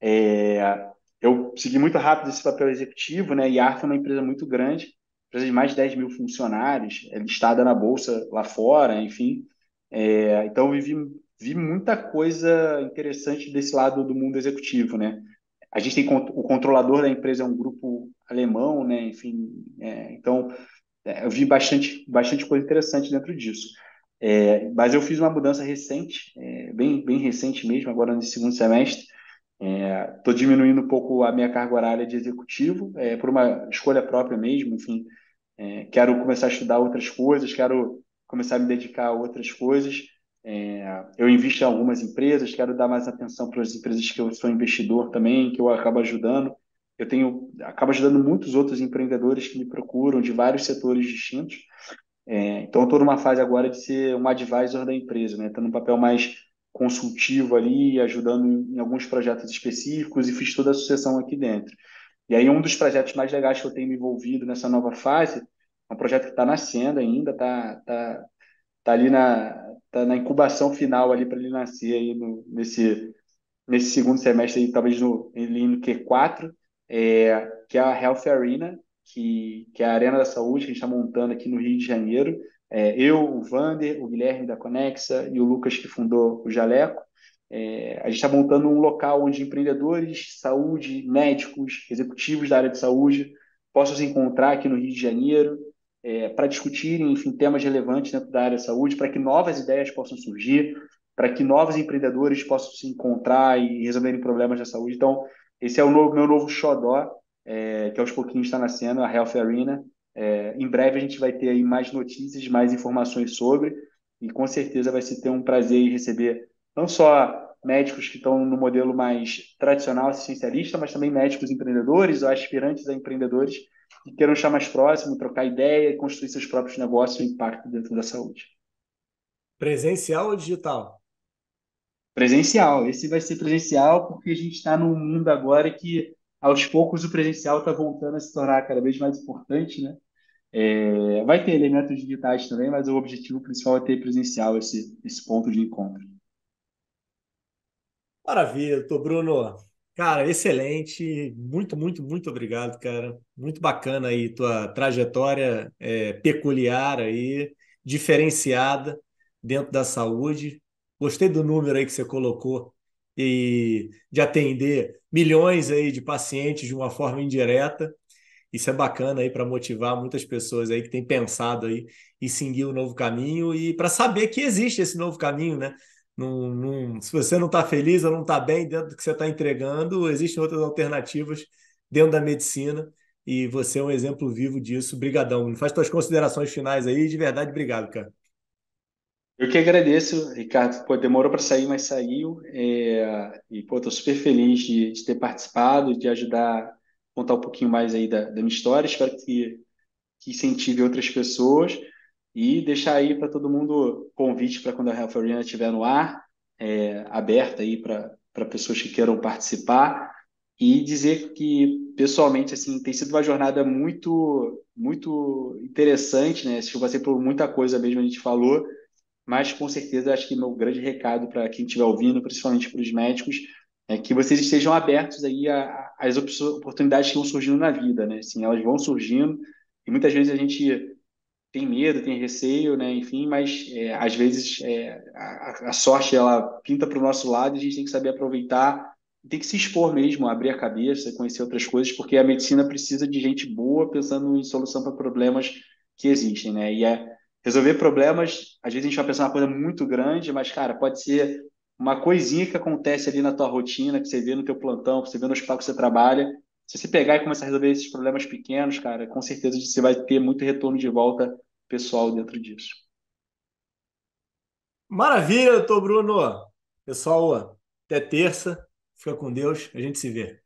É, eu segui muito rápido esse papel executivo, né? E a ARF é uma empresa muito grande, empresa de mais de 10 mil funcionários, é listada na bolsa lá fora, enfim. É, então, eu vi, vi muita coisa interessante desse lado do mundo executivo, né? A gente tem o controlador da empresa é um grupo alemão, né? Enfim, é, então é, eu vi bastante, bastante coisa interessante dentro disso. É, mas eu fiz uma mudança recente, é, bem, bem recente mesmo, agora no segundo semestre, Estou é, diminuindo um pouco a minha carga horária de executivo, é, por uma escolha própria mesmo, enfim. É, quero começar a estudar outras coisas, quero começar a me dedicar a outras coisas. É, eu invisto em algumas empresas, quero dar mais atenção para as empresas que eu sou investidor também, que eu acabo ajudando. Eu tenho, acabo ajudando muitos outros empreendedores que me procuram de vários setores distintos. É, então, estou numa fase agora de ser um advisor da empresa, né? Estou num papel mais consultivo ali, ajudando em alguns projetos específicos e fiz toda a sucessão aqui dentro. E aí um dos projetos mais legais que eu tenho me envolvido nessa nova fase é um projeto que está nascendo ainda, está tá, tá ali na, tá na incubação final ali para ele nascer aí no, nesse, nesse segundo semestre, aí, talvez no, no Q4, é, que é a Health Arena, que, que é a Arena da Saúde que a gente está montando aqui no Rio de Janeiro. É, eu, o Vander, o Guilherme da Conexa e o Lucas que fundou o Jaleco. É, a gente está montando um local onde empreendedores, saúde, médicos, executivos da área de saúde possam se encontrar aqui no Rio de Janeiro é, para discutirem, enfim, temas relevantes dentro da área de saúde, para que novas ideias possam surgir, para que novos empreendedores possam se encontrar e resolverem problemas da saúde. Então, esse é o novo, meu novo xodó, é, que aos pouquinhos está nascendo, a Health Arena, é, em breve a gente vai ter aí mais notícias, mais informações sobre, e com certeza vai se ter um prazer em receber não só médicos que estão no modelo mais tradicional assistencialista, mas também médicos empreendedores ou aspirantes a empreendedores que queiram estar mais próximo, trocar ideia e construir seus próprios negócios e impacto dentro da saúde. Presencial ou digital? Presencial. Esse vai ser presencial porque a gente está num mundo agora que aos poucos o presencial está voltando a se tornar cada vez mais importante, né? É, vai ter elementos digitais também, mas o objetivo principal é ter presencial esse, esse ponto de encontro. Maravilha, tô Bruno. Cara, excelente. Muito, muito, muito obrigado, cara. Muito bacana aí tua trajetória é, peculiar aí, diferenciada dentro da saúde. Gostei do número aí que você colocou e de atender milhões aí de pacientes de uma forma indireta. Isso é bacana aí para motivar muitas pessoas aí que têm pensado aí em seguir o novo caminho e para saber que existe esse novo caminho, né? Num, num, se você não está feliz ou não está bem dentro do que você está entregando, existem outras alternativas dentro da medicina e você é um exemplo vivo disso. Brigadão. Faz suas considerações finais aí. De verdade, obrigado, cara. Eu que agradeço, Ricardo. Pô, demorou para sair, mas saiu. É, e, pô, super feliz de, de, ter participado, de ajudar a contar um pouquinho mais aí da, da minha história. Espero que, que incentive outras pessoas e deixar aí para todo mundo convite para quando a Health Arena estiver no ar, é, aberta aí para pessoas que queiram participar e dizer que pessoalmente assim tem sido uma jornada muito muito interessante, né? Eu passei por muita coisa mesmo a gente falou mas com certeza acho que meu grande recado para quem estiver ouvindo, principalmente para os médicos, é que vocês estejam abertos aí às oportunidades que vão surgindo na vida, né? Assim, elas vão surgindo e muitas vezes a gente tem medo, tem receio, né? Enfim, mas é, às vezes é, a, a, sorte ela pinta para o nosso lado e a gente tem que saber aproveitar, tem que se expor mesmo, abrir a cabeça, conhecer outras coisas, porque a medicina precisa de gente boa pensando em solução para problemas que existem, né? E é resolver problemas, às vezes a gente vai pensar uma coisa muito grande, mas, cara, pode ser uma coisinha que acontece ali na tua rotina, que você vê no teu plantão, que você vê no hospital que você trabalha, se você pegar e começar a resolver esses problemas pequenos, cara, com certeza você vai ter muito retorno de volta pessoal dentro disso. Maravilha, doutor Bruno. Pessoal, até terça. Fica com Deus. A gente se vê.